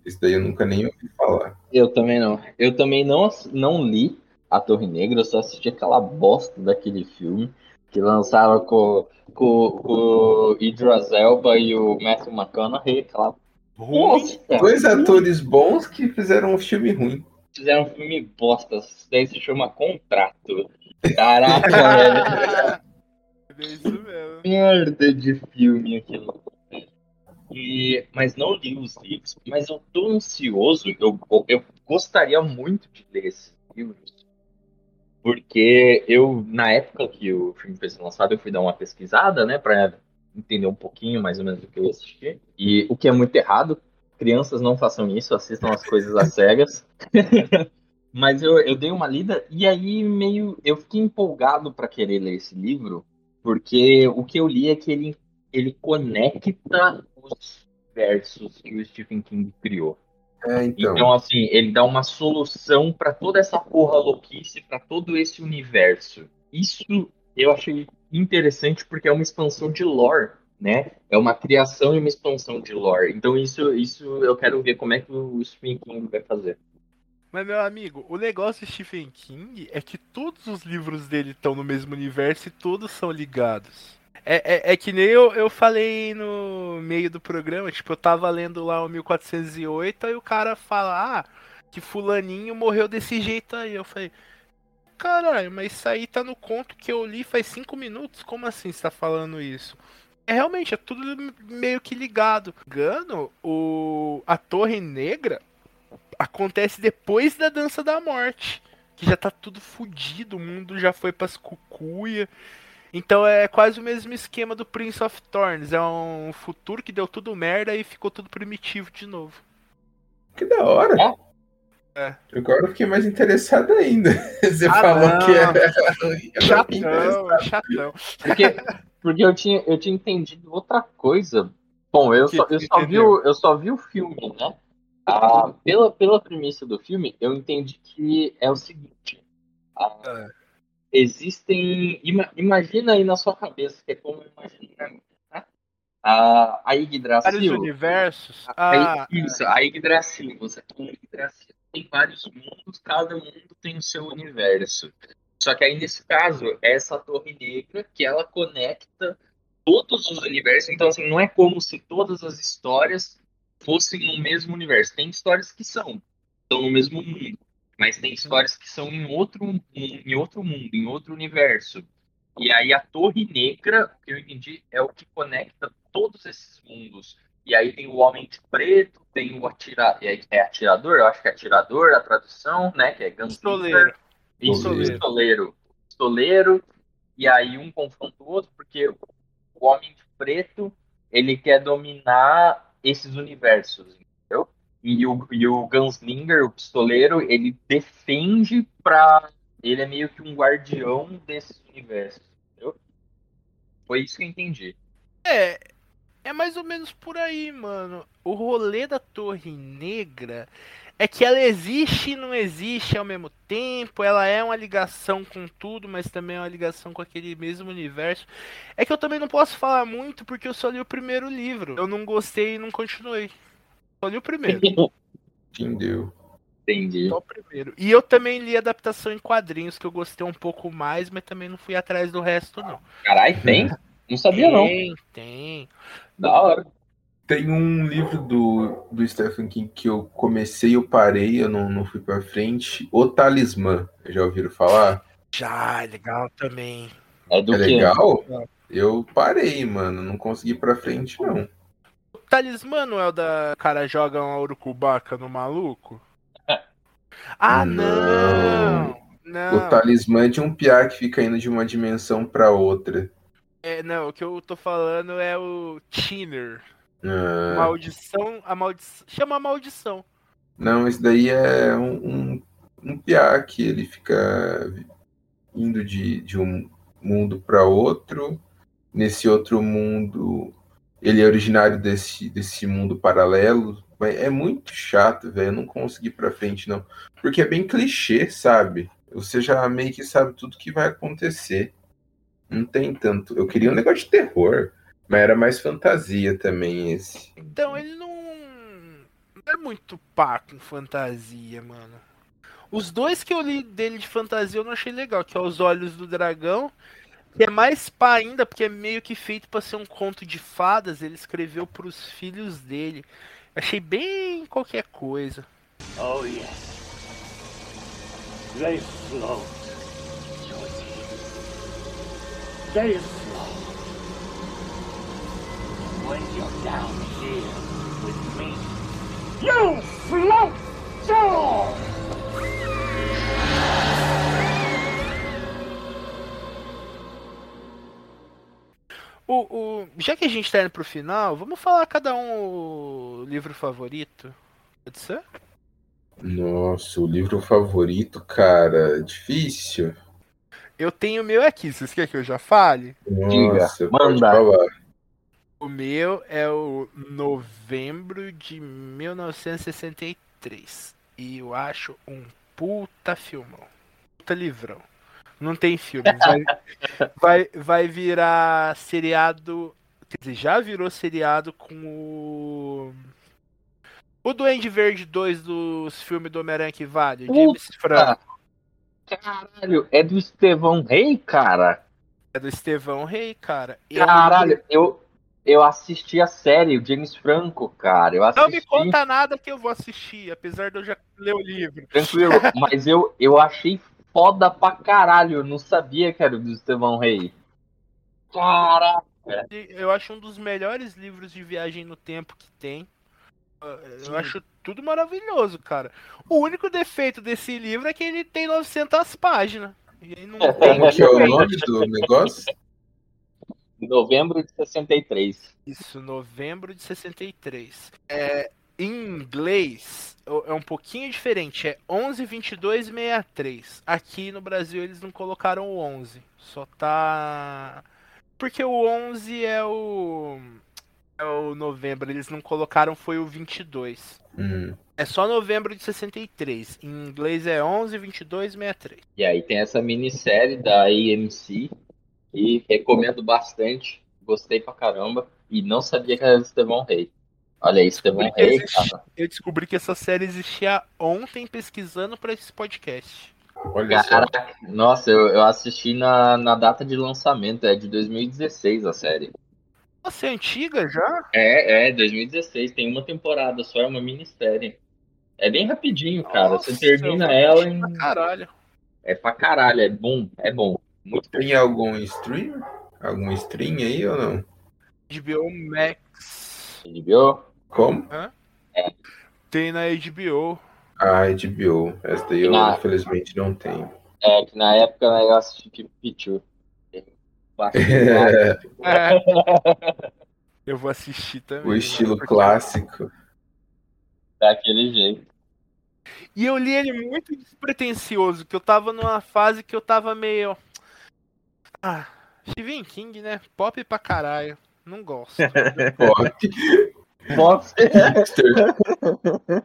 Isso daí eu nunca nem ouvi falar. Eu também não. Eu também não, não li A Torre Negra, eu só assisti aquela bosta daquele filme que lançaram com, com, com o Idris Elba e o Matthew McConaughey, aquela Ruim. bosta. Dois atores bons que fizeram um filme ruim. Fizeram um filme bosta, isso daí se chama Contrato. Caraca, <laughs> velho. É isso mesmo. merda de filme aquilo. E, mas não li os livros, mas eu tô ansioso, eu, eu gostaria muito de ler esses livros, porque eu, na época que o filme foi lançado, eu fui dar uma pesquisada, né, pra entender um pouquinho mais ou menos do que eu assisti, e o que é muito errado, crianças não façam isso, assistam as coisas às cegas. <laughs> Mas eu, eu dei uma lida e aí meio eu fiquei empolgado para querer ler esse livro Porque o que eu li é que ele, ele conecta os versos que o Stephen King criou. É, então. Então, assim, ele dá uma solução pra toda essa porra louquice, pra todo esse universo. Isso eu achei interessante porque é uma expansão de lore, né? É uma criação e uma expansão de lore. Então, isso, isso eu quero ver como é que o Stephen King vai fazer. Mas, meu amigo, o negócio de Stephen King é que todos os livros dele estão no mesmo universo e todos são ligados. É, é, é que nem eu, eu falei no meio do programa, tipo, eu tava lendo lá o 1408, aí o cara fala, ah, que fulaninho morreu desse jeito aí. Eu falei, caralho, mas isso aí tá no conto que eu li faz cinco minutos, como assim você tá falando isso? É realmente, é tudo meio que ligado. Gano, o, a Torre Negra acontece depois da Dança da Morte. Que já tá tudo fudido, o mundo já foi pras cucuia. Então é quase o mesmo esquema do Prince of Thorns. É um futuro que deu tudo merda e ficou tudo primitivo de novo. Que da hora. É. Agora eu fiquei mais interessado ainda. <laughs> Você Ah, falou não. <laughs> que era. Chatão, interessado. chatão. Porque, porque eu, tinha, eu tinha entendido outra coisa. Bom, eu, Que só, eu, só vi o, eu só vi o filme, né? Ah, pela, pela premissa do filme, eu entendi que é o seguinte. ah, É. Existem. ima- imagina aí na sua cabeça, que é como eu imagino na minha, tá? A, a Vários Yggdrasil. universos. Aí, Ah, isso, a Yggdrasil. Você tem a Yggdrasil. Tem vários mundos, cada mundo tem o seu universo. Só que aí, nesse caso, é essa torre negra que ela conecta todos os universos. Então, assim, não é como se todas as histórias fossem no mesmo universo. Tem histórias que são, estão no mesmo mundo. Mas tem histórias que são em outro, em outro mundo, em outro universo. E aí a Torre Negra, o que eu entendi, é o que conecta todos esses mundos. E aí tem o Homem de Preto, tem o atira... é, é atirador, eu acho que é atirador, a tradução, né? Que é Gunslinger. pistoleiro. Isso, Pistoleiro. pistoleiro. E aí um confronta o outro, porque o Homem de Preto, ele quer dominar esses universos? E o, e o Gunslinger, o pistoleiro, ele defende pra... Ele é meio que um guardião desses universos, entendeu? Foi isso que eu entendi. É, é mais ou menos por aí, mano. O rolê da Torre Negra é que ela existe e não existe ao mesmo tempo. Ela é uma ligação com tudo, mas também é uma ligação com aquele mesmo universo. É que eu também não posso falar muito porque eu só li o primeiro livro. Eu não gostei e não continuei. Só li o primeiro. <laughs> Entendeu? Entendi. Só o primeiro. E eu também li adaptação em quadrinhos, que eu gostei um pouco mais, mas também não fui atrás do resto, não. Caralho, tem? <laughs> Não sabia, não. Tem, tem. Da hora. Tem um livro do, do Stephen King que eu comecei, eu parei, eu não, não fui pra frente. O Talismã. Já ouviram falar? Já, é legal também. É do é legal? Eu parei, mano. Não consegui ir pra frente, não. O talismã não é o da cara joga uma urucubaca no maluco? Ah, não! Não, O talismã é de um piá que fica indo de uma dimensão pra outra. é, não, o que eu tô falando é o Thinner. Ah, Maldição, a maldição. Chama a maldição. não, esse daí é um, um, um piá que ele fica indo de, de um mundo pra outro. Nesse outro mundo, ele é originário desse, desse mundo paralelo. É muito chato, velho. Não consegui pra frente, não. Porque é bem clichê, sabe? Você já meio que sabe tudo que vai acontecer. Não tem tanto. Eu queria um negócio de terror, mas era mais fantasia também esse. Então ele não. Não é muito pá com fantasia, mano. Os dois que eu li dele de fantasia eu não achei legal, que é Os Olhos do Dragão, que é mais pá ainda, porque é meio que feito pra ser um conto de fadas, ele escreveu pros filhos dele. Achei bem qualquer coisa. Oh, yes. They float. Josie. They float. When you're down here with me, you float too! O, o- já que a gente tá indo pro final, vamos falar cada um o livro favorito. Pode ser? Nossa, o livro favorito, cara, difícil. Eu tenho o meu aqui, vocês querem que eu já fale? Nossa, pode manda. falar. O meu é o novembro de 1963. E eu acho um puta filmão. Puta livrão. Não tem filme. Vai, vai, vai virar seriado. Quer dizer, já virou seriado com o. O Duende Verde 2 dos filmes do Homem-Aranha que vale. James Franco. Caralho, é do Estevão Rei, cara. É do Estevão Rei, cara. Eu- Caralho, eu, eu assisti a série, o James Franco, cara. Eu Não assisti. me conta nada que eu vou assistir, apesar de eu já ler o livro. Tranquilo, <laughs> mas eu, eu achei foda pra caralho. Eu não sabia que era do Estevão Rei. Caraca. Eu acho um dos melhores livros de viagem no tempo que tem. Eu acho tudo maravilhoso, cara. O único defeito desse livro é que ele tem 900 páginas. E aí não Como que é o nome do negócio? Novembro de 63. Isso, novembro de 63. É, em inglês é um pouquinho diferente, é 112263. Aqui no Brasil eles não colocaram o 11, só tá porque o 11 é o é o novembro, eles não colocaram foi o 22. Hum, É só novembro de 63. Em inglês é 112263. E aí tem essa minissérie da AMC e recomendo bastante. Gostei pra caramba. E não sabia que era do Estevão Rei. Olha Estevão Porque Rei, existe- cara. Eu descobri que essa série existia ontem pesquisando pra esse podcast. olha só. Caraca, nossa, eu, eu assisti na, na data de lançamento, é de 2016 a série. Nossa, é antiga já? É, é, 2016, tem uma temporada só, é uma minissérie. É bem rapidinho, cara. Nossa, Você termina ela assistir em. pra Caralho. É pra caralho, é bom, é bom. Muito bom. Tem algum streamer? Algum stream aí ou não? HBO Max. HBO? Como? Tem na HBO. Ah, HBO. Essa daí eu Ah. infelizmente não tenho. É, que na época né, eu assisti tipo Pichu. É, <laughs> eu vou assistir também. o estilo né? clássico. Daquele jeito. E eu li ele muito despretensioso, que eu tava numa fase que eu tava meio. Ah, Stephen King, né? Pop pra caralho. Não gosto. <laughs> Pop. Hipster. <laughs>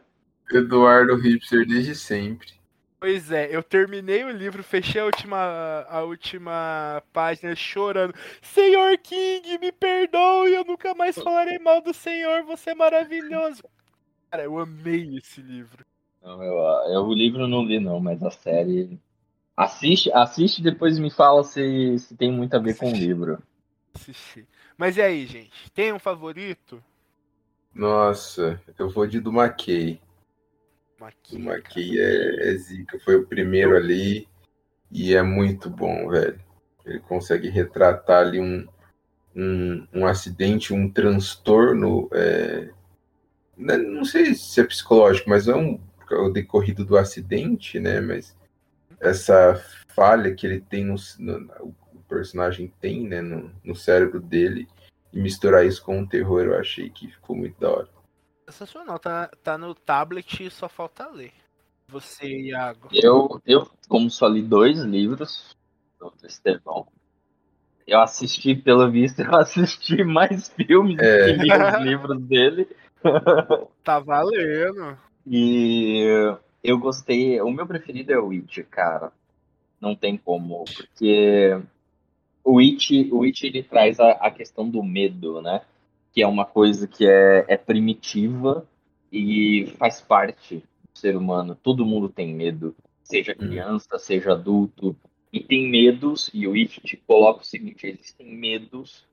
Eduardo Hipster desde sempre. Pois é, eu terminei o livro, fechei a última, a última página chorando. Senhor King, me perdoe, eu nunca mais falarei mal do Senhor, você é maravilhoso. Cara, eu amei esse livro. Não, eu, eu o livro eu não li não, mas a série. Assiste, assiste e depois me fala se, se tem muito a ver com o livro. Assisti. Mas e aí, gente? Tem um favorito? Nossa, eu vou de do McKay. O Maquia, McKay é, é zica. Foi o primeiro ali e é muito bom, velho. Ele consegue retratar ali um, um, um acidente, um transtorno. é, né, Não sei se é psicológico, mas é um é o decorrido do acidente, né? Mas essa falha que ele tem no, no- o personagem tem, né, no, no cérebro dele e misturar isso com o terror, eu achei que ficou muito da hora. Sensacional, tá, tá no tablet e só falta ler. Você, Iago. Eu, eu como só li dois livros do Estevão, eu assisti, pelo visto, <laughs> eu assisti mais filmes do É. que li os <laughs> livros dele. <laughs> Tá valendo. E eu gostei. O meu preferido é o It, cara. Não tem como, porque o It, o It ele traz a, a questão do medo, né? Que é uma coisa que é, é primitiva e faz parte do ser humano. Todo mundo tem medo, seja criança, seja adulto. E tem medos, e o It te coloca o seguinte: existem medos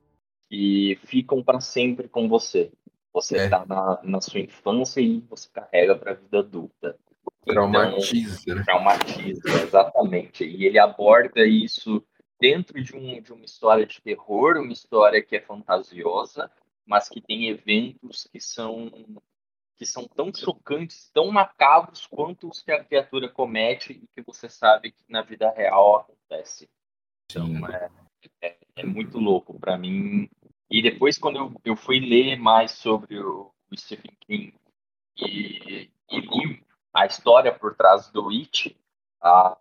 que ficam para sempre com você. Você É. tá na, na sua infância e você carrega para a vida adulta. Traumatiza, né? Traumatiza, exatamente. E ele aborda isso dentro de, um, de uma história de terror, uma história que é fantasiosa, mas que tem eventos que são que são tão chocantes, tão macabros quanto os que a criatura comete e que você sabe que na vida real acontece. Então é, é, é muito louco para mim. E depois quando eu, eu fui ler mais sobre o, o Stephen King e, e li a história por trás do It, a,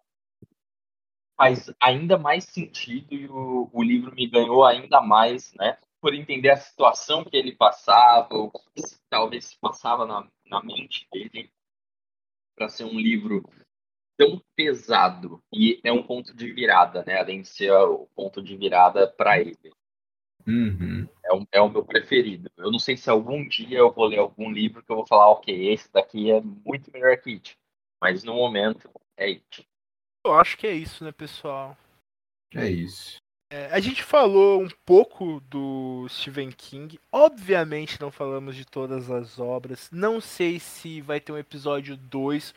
faz ainda mais sentido e o, o livro me ganhou ainda mais, né? Por entender a situação que ele passava, o que talvez se passava na, na mente dele, para ser um livro tão pesado e é um ponto de virada, né? Além de ser o ponto de virada para ele. Uhum. É o, é o meu preferido. Eu não sei se algum dia eu vou ler algum livro que eu vou falar, ok, esse daqui é muito melhor que It. Mas no momento é It. Eu acho que é isso, né, pessoal? É isso. É, a gente falou um pouco do Stephen King. Obviamente não falamos de todas as obras. Não sei se vai ter um episódio 2.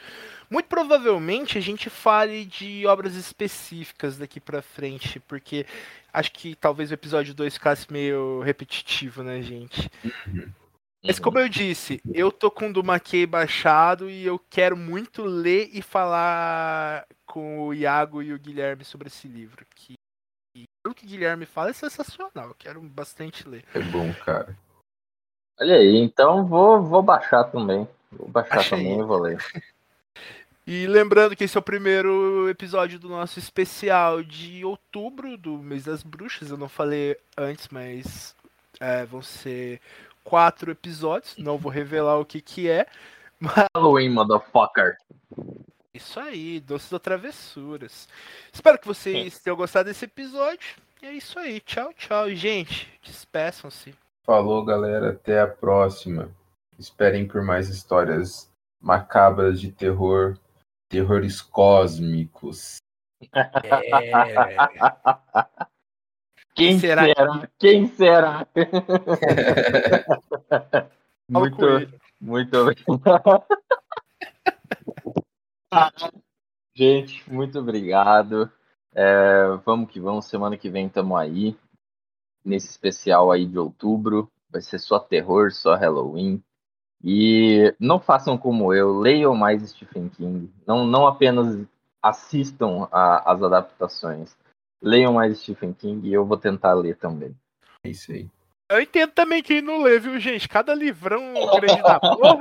Muito provavelmente a gente fale de obras específicas daqui pra frente, porque acho que talvez o episódio 2 ficasse meio repetitivo, né, gente? Mas como eu disse, eu tô com o do Mackey baixado e eu quero muito ler e falar com o Iago e o Guilherme sobre esse livro. Que pelo que o Guilherme fala é sensacional. Eu quero bastante ler. É bom, cara. Olha aí, então vou, vou baixar também. Vou baixar Baixa também e vou ler. E lembrando que esse é o primeiro episódio do nosso especial de outubro, do mês das bruxas. Eu não falei antes, mas é, vão ser quatro episódios. Não vou revelar o que que é. Halloween, motherfucker. Isso aí, doces ou travessuras. Espero que vocês tenham gostado desse episódio. E é isso aí. Tchau, tchau. Gente, despeçam-se. Falou, galera. Até a próxima. Esperem por mais histórias macabras de terror, terrores cósmicos. É. <laughs> Quem Será será? Quem será? <laughs> Muito, muito obrigado. <laughs> <laughs> Gente, muito obrigado. É, vamos que vamos. Semana que vem estamos aí. Nesse especial aí de outubro. Vai ser só terror, só Halloween. E não façam como eu, leiam mais Stephen King. Não, não apenas assistam a- as adaptações. Leiam mais Stephen King e eu vou tentar ler também. É isso aí. Eu entendo também quem não lê, viu, gente? Cada livrão grande da porra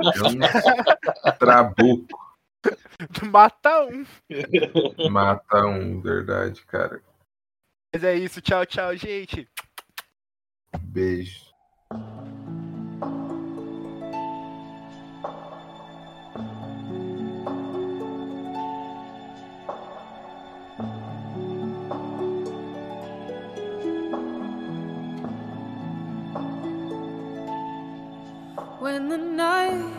É um trabuco. <laughs> mata um. Mata um, verdade, cara. Mas é isso. Tchau, tchau, gente. Beijo. when the night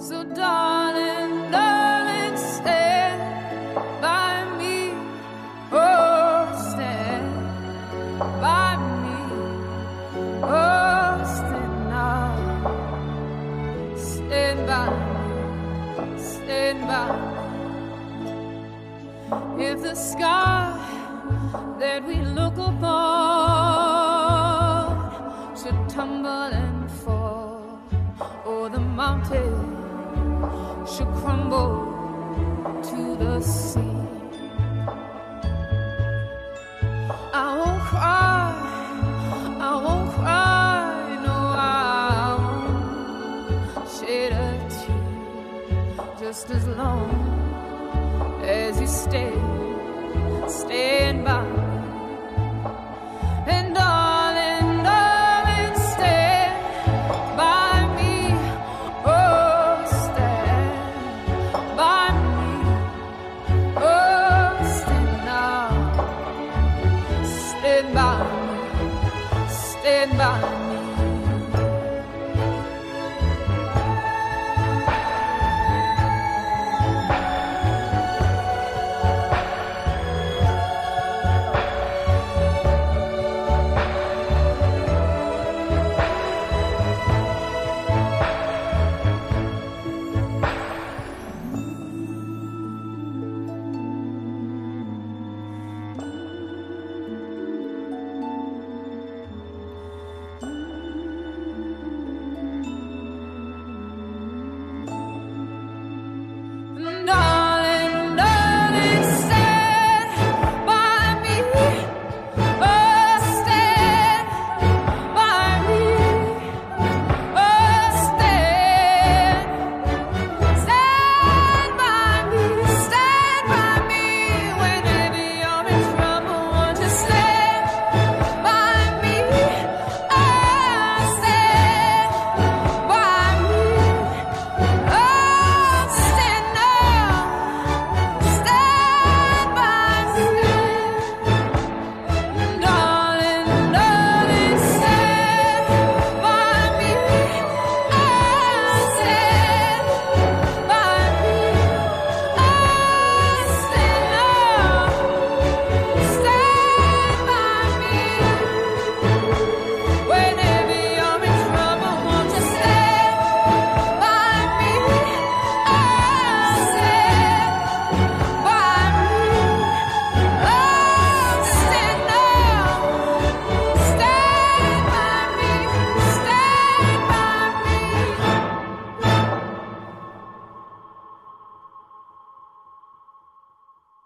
So dark.